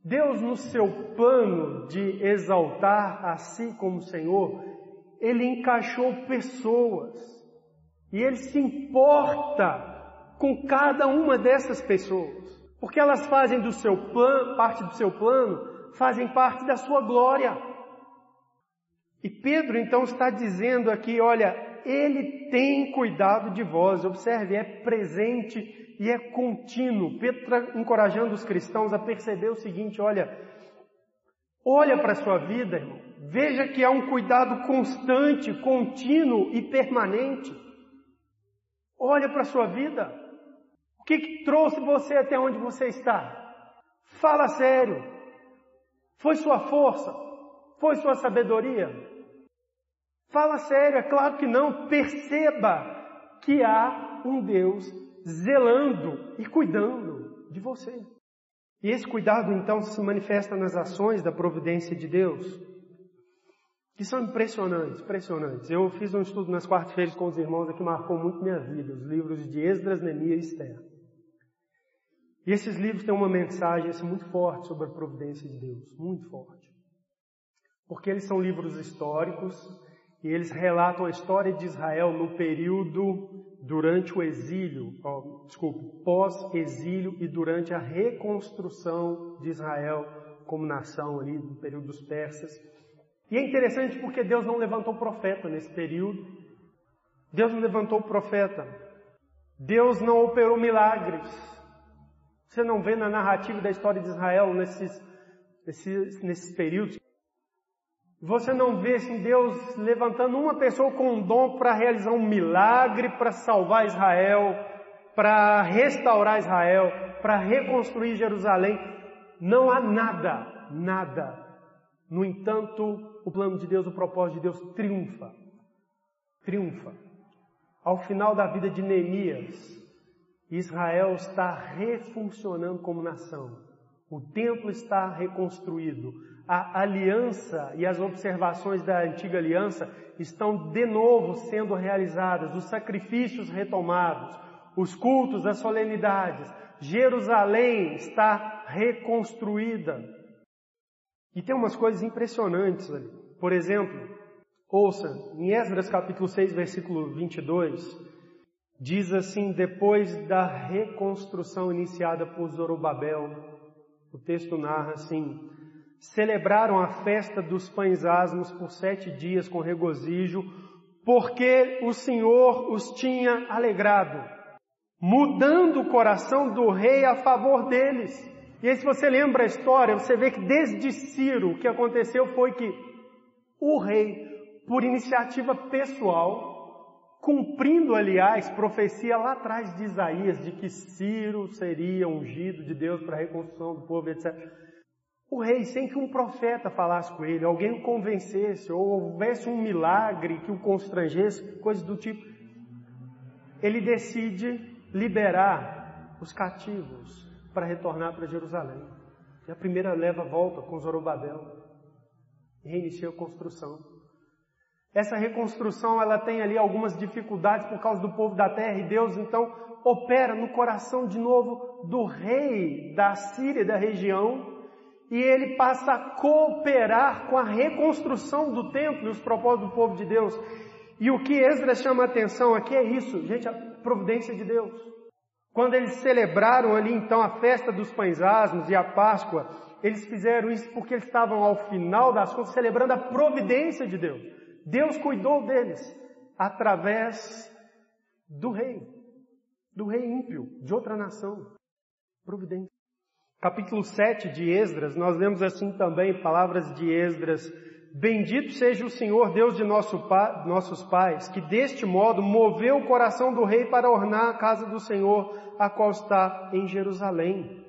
Deus, no seu plano de exaltar a si como Senhor, Ele encaixou pessoas. E Ele se importa com cada uma dessas pessoas. Porque elas fazem do seu plano, parte do seu plano, fazem parte da sua glória. E Pedro então está dizendo aqui, olha, ele tem cuidado de vós. Observe, é presente e é contínuo. Pedro encorajando os cristãos a perceber o seguinte: olha, olha para a sua vida, irmão. Veja que há um cuidado constante, contínuo e permanente. Olha para a sua vida. O que, que trouxe você até onde você está? Fala sério. Foi sua força? Foi sua sabedoria? Fala sério, é claro que não. Perceba que há um Deus zelando e cuidando de você. E esse cuidado então se manifesta nas ações da providência de Deus, que são impressionantes, impressionantes. Eu fiz um estudo nas quartas-feiras com os irmãos que marcou muito minha vida, os livros de Esdras, Neemias e Esther. E esses livros têm uma mensagem assim, muito forte sobre a providência de Deus, muito forte. Porque eles são livros históricos e eles relatam a história de Israel no período durante o exílio, oh, pós-exílio e durante a reconstrução de Israel como nação ali no período dos persas. E é interessante porque Deus não levantou profeta nesse período. Deus não levantou profeta. Deus não operou milagres. Você não vê na narrativa da história de Israel nesses, nesses, nesses períodos você não vê assim, Deus levantando uma pessoa com um dom para realizar um milagre, para salvar Israel, para restaurar Israel, para reconstruir Jerusalém. Não há nada, nada. No entanto, o plano de Deus, o propósito de Deus triunfa. Triunfa. Ao final da vida de Neemias, Israel está refuncionando como nação. O templo está reconstruído a aliança e as observações da antiga aliança estão de novo sendo realizadas, os sacrifícios retomados, os cultos, as solenidades. Jerusalém está reconstruída. E tem umas coisas impressionantes ali. Por exemplo, ouça, em Esdras capítulo 6, versículo 22, diz assim, depois da reconstrução iniciada por Zorobabel, o texto narra assim, celebraram a festa dos pães asmos por sete dias com regozijo, porque o Senhor os tinha alegrado, mudando o coração do rei a favor deles. E aí, se você lembra a história, você vê que desde Ciro o que aconteceu foi que o rei, por iniciativa pessoal, cumprindo, aliás, profecia lá atrás de Isaías de que Ciro seria ungido de Deus para a reconstrução do povo, etc. O rei, sem que um profeta falasse com ele, alguém o convencesse, ou houvesse um milagre que o constrangesse, coisas do tipo, ele decide liberar os cativos para retornar para Jerusalém. E a primeira leva volta com Zorobabel e reinicia a construção. Essa reconstrução ela tem ali algumas dificuldades por causa do povo da terra e Deus então opera no coração de novo do rei da Síria da região e ele passa a cooperar com a reconstrução do templo e os propósitos do povo de Deus. E o que Esdras chama a atenção aqui é isso, gente, a providência de Deus. Quando eles celebraram ali então a festa dos pães asmos e a Páscoa, eles fizeram isso porque eles estavam ao final das contas celebrando a providência de Deus. Deus cuidou deles através do rei, do rei ímpio, de outra nação. Providência capítulo 7 de Esdras, nós lemos assim também palavras de Esdras: Bendito seja o Senhor Deus de nosso pa, nossos pais, que deste modo moveu o coração do rei para ornar a casa do Senhor, a qual está em Jerusalém.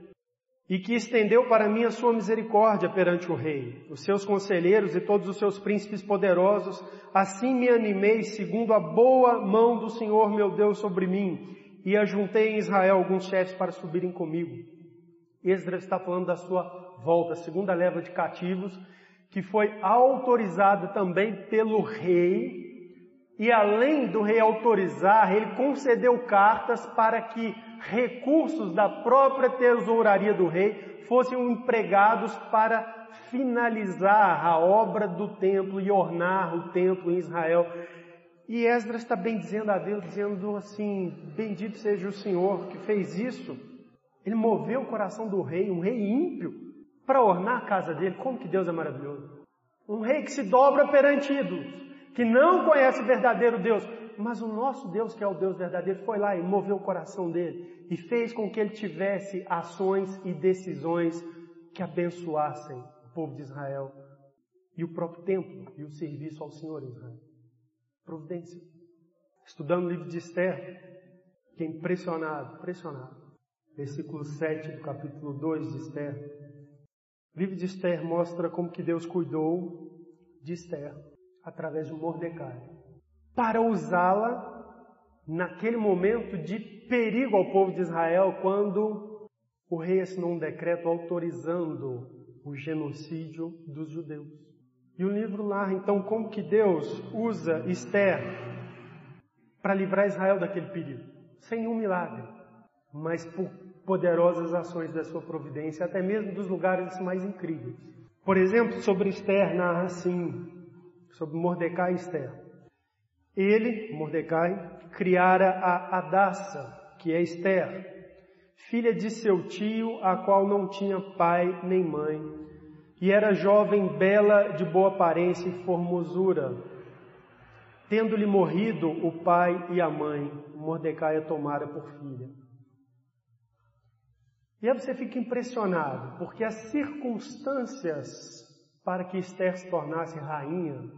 e que estendeu para mim a sua misericórdia perante o rei, os seus conselheiros e todos os seus príncipes poderosos. Assim me animei, segundo a boa mão do Senhor meu Deus sobre mim, e ajuntei em Israel alguns chefes para subirem comigo. Esdras está falando da sua volta, segunda leva de cativos, que foi autorizada também pelo rei, e além do rei autorizar, ele concedeu cartas para que recursos da própria tesouraria do rei fossem empregados para finalizar a obra do templo e ornar o templo em Israel. E Esdras está bem dizendo a Deus, dizendo assim: Bendito seja o Senhor que fez isso. Ele moveu o coração do rei, um rei ímpio, para ornar a casa dele. Como que Deus é maravilhoso! Um rei que se dobra perante ídolos, que não conhece o verdadeiro Deus, mas o nosso Deus, que é o Deus verdadeiro, foi lá e moveu o coração dele e fez com que ele tivesse ações e decisões que abençoassem o povo de Israel e o próprio templo e o serviço ao Senhor Israel. Providência. Estudando o livro de Esther, fiquei impressionado, impressionado. Versículo 7 do capítulo 2 de Esther. O livro de Esther mostra como que Deus cuidou de Esther através de Mordecai para usá-la naquele momento de perigo ao povo de Israel, quando o rei assinou um decreto autorizando o genocídio dos judeus. E o livro narra então como que Deus usa Esther para livrar Israel daquele perigo, sem um milagre, mas por poderosas ações da sua providência, até mesmo dos lugares mais incríveis. Por exemplo, sobre Esther narra assim, sobre Mordecai e Esther. Ele, Mordecai, criara a Adassa, que é Esther, filha de seu tio, a qual não tinha pai nem mãe, e era jovem, bela, de boa aparência e formosura. Tendo-lhe morrido o pai e a mãe, Mordecai a tomara por filha. E aí você fica impressionado, porque as circunstâncias para que Esther se tornasse rainha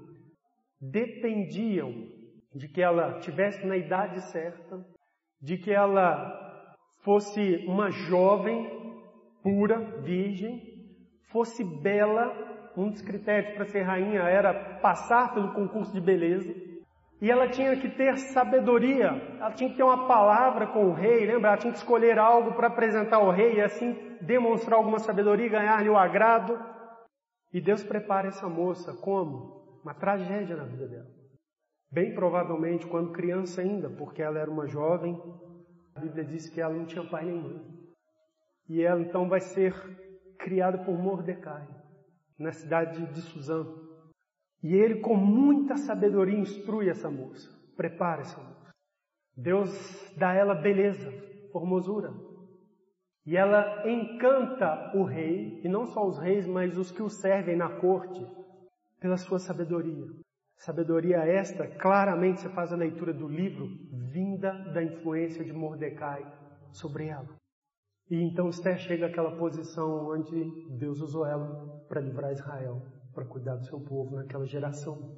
dependiam de que ela tivesse na idade certa, de que ela fosse uma jovem, pura, virgem, fosse bela. Um dos critérios para ser rainha era passar pelo concurso de beleza. E ela tinha que ter sabedoria, ela tinha que ter uma palavra com o rei, lembra? Ela tinha que escolher algo para apresentar ao rei e assim demonstrar alguma sabedoria e ganhar-lhe o agrado. E Deus prepara essa moça como? Uma tragédia na vida dela. Bem provavelmente quando criança ainda, porque ela era uma jovem, a Bíblia diz que ela não tinha pai mãe. E ela então vai ser criada por Mordecai, na cidade de Suzã. E ele, com muita sabedoria, instrui essa moça, prepara essa moça. Deus dá a ela beleza, formosura. E ela encanta o rei, e não só os reis, mas os que o servem na corte, pela sua sabedoria. Sabedoria esta, claramente você faz a leitura do livro, vinda da influência de Mordecai sobre ela. E então Esther chega àquela posição onde Deus usou ela para livrar Israel, para cuidar do seu povo naquela geração.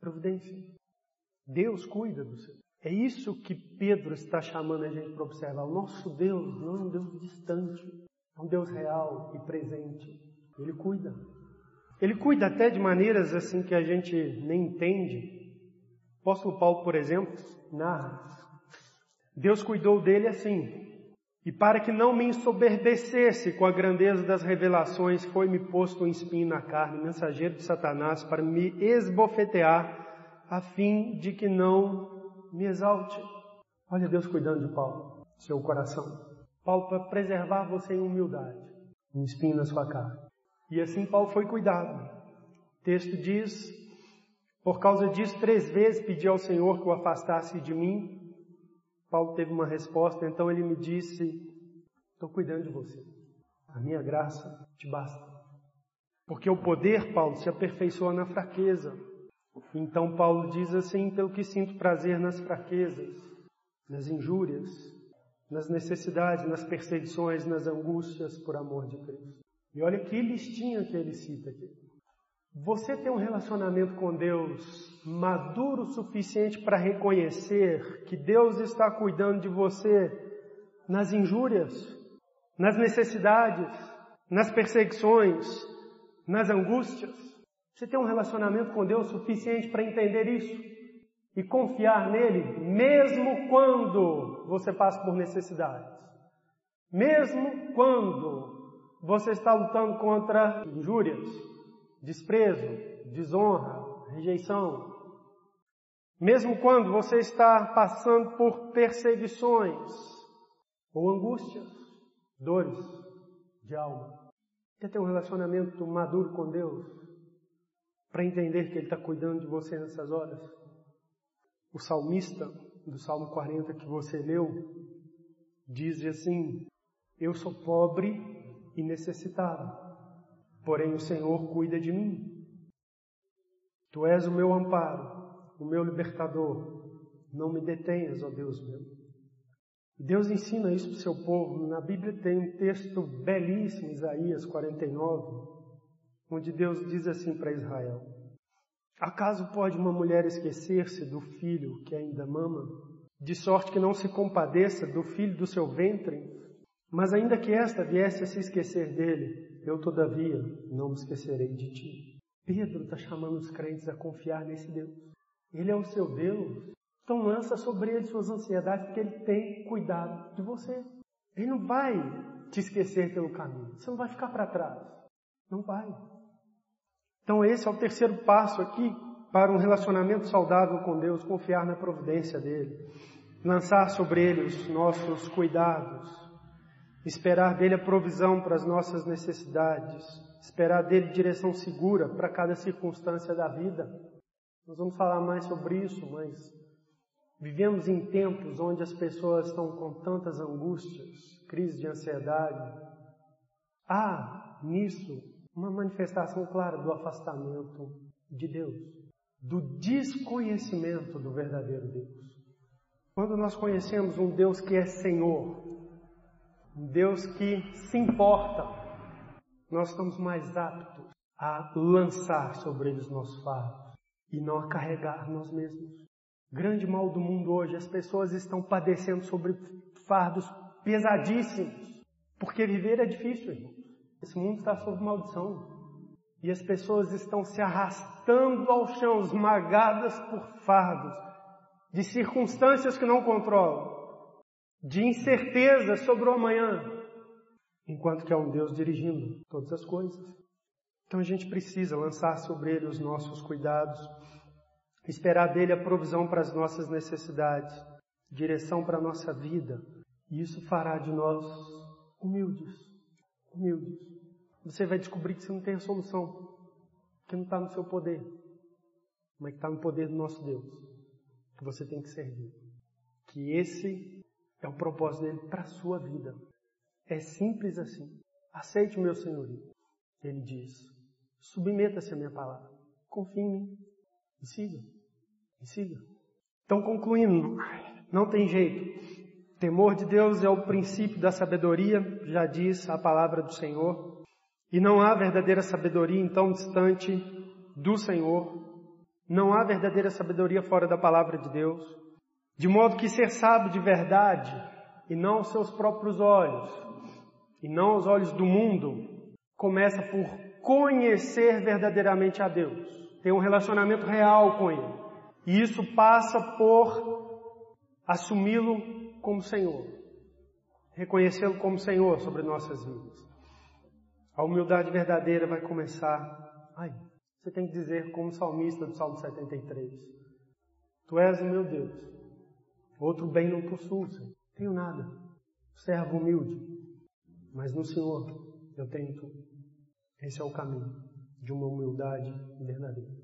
Providência. Deus cuida do seu. É isso que Pedro está chamando a gente para observar. O nosso Deus não é um Deus distante, é um Deus real e presente. Ele cuida. Ele cuida até de maneiras assim que a gente nem entende. O apóstolo Paulo, por exemplo, narra. Deus cuidou dele assim. E para que não me ensoberbecesse com a grandeza das revelações, foi-me posto um espinho na carne, mensageiro de Satanás, para me esbofetear, a fim de que não me exalte. Olha Deus cuidando de Paulo, seu coração. Paulo, para preservar você em humildade, um espinho na sua carne. E assim Paulo foi cuidado. O texto diz: Por causa disso, três vezes pedi ao Senhor que o afastasse de mim. Paulo teve uma resposta, então ele me disse: Estou cuidando de você. A minha graça te basta. Porque o poder, Paulo, se aperfeiçoa na fraqueza. Então Paulo diz assim: pelo que sinto prazer nas fraquezas, nas injúrias, nas necessidades, nas perseguições, nas angústias por amor de Cristo. E olha que listinha que ele cita aqui. Você tem um relacionamento com Deus maduro o suficiente para reconhecer que Deus está cuidando de você nas injúrias, nas necessidades, nas perseguições, nas angústias. Você tem um relacionamento com Deus suficiente para entender isso e confiar nele, mesmo quando você passa por necessidades. Mesmo quando você está lutando contra injúrias, desprezo, desonra, rejeição. Mesmo quando você está passando por perseguições ou angústias, dores de alma. Quer ter um relacionamento maduro com Deus para entender que Ele está cuidando de você nessas horas? O salmista do Salmo 40 que você leu diz assim: Eu sou pobre e necessitado, porém o Senhor cuida de mim. Tu és o meu amparo, o meu libertador. Não me detenhas, ó Deus meu. Deus ensina isso para o seu povo. Na Bíblia tem um texto belíssimo, Isaías 49, onde Deus diz assim para Israel: Acaso pode uma mulher esquecer-se do filho que ainda mama, de sorte que não se compadeça do filho do seu ventre? Mas ainda que esta viesse a se esquecer dele, eu todavia não me esquecerei de ti. Pedro está chamando os crentes a confiar nesse Deus. Ele é o seu Deus. Então lança sobre ele suas ansiedades, porque ele tem cuidado de você. Ele não vai te esquecer pelo caminho. Você não vai ficar para trás. Não vai. Então esse é o terceiro passo aqui para um relacionamento saudável com Deus, confiar na providência dele. Lançar sobre ele os nossos cuidados. Esperar dele a provisão para as nossas necessidades. Esperar dele direção segura para cada circunstância da vida. Nós vamos falar mais sobre isso, mas Vivemos em tempos onde as pessoas estão com tantas angústias, crise de ansiedade. Há nisso uma manifestação clara do afastamento de Deus, do desconhecimento do verdadeiro Deus. Quando nós conhecemos um Deus que é Senhor, um Deus que se importa, nós estamos mais aptos a lançar sobre eles nossos fardos e não a carregar nós mesmos. Grande mal do mundo hoje, as pessoas estão padecendo sobre fardos pesadíssimos, porque viver é difícil, irmão. Esse mundo está sob maldição. E as pessoas estão se arrastando ao chão, esmagadas por fardos, de circunstâncias que não controlam, de incertezas sobre o amanhã, enquanto que há um Deus dirigindo todas as coisas. Então a gente precisa lançar sobre ele os nossos cuidados, esperar dele a provisão para as nossas necessidades, direção para a nossa vida. E isso fará de nós humildes, humildes. Você vai descobrir que você não tem a solução, que não está no seu poder, mas que está no poder do nosso Deus, que você tem que servir. Que esse é o propósito dele para a sua vida. É simples assim. Aceite o meu senhorio. Ele diz: submeta-se à minha palavra. Confie em mim e siga. E siga. Então, concluindo, não tem jeito. Temor de Deus é o princípio da sabedoria, já diz a palavra do Senhor. E não há verdadeira sabedoria então distante do Senhor. Não há verdadeira sabedoria fora da palavra de Deus. De modo que ser sábio de verdade, e não aos seus próprios olhos, e não aos olhos do mundo, começa por conhecer verdadeiramente a Deus, ter um relacionamento real com Ele. E isso passa por assumi-lo como Senhor, reconhecê-lo como Senhor sobre nossas vidas. A humildade verdadeira vai começar. Ai, você tem que dizer como salmista do Salmo 73. Tu és o meu Deus. Outro bem não possuo, Senhor. Tenho nada. Servo humilde. Mas no Senhor eu tenho tudo. Esse é o caminho de uma humildade verdadeira.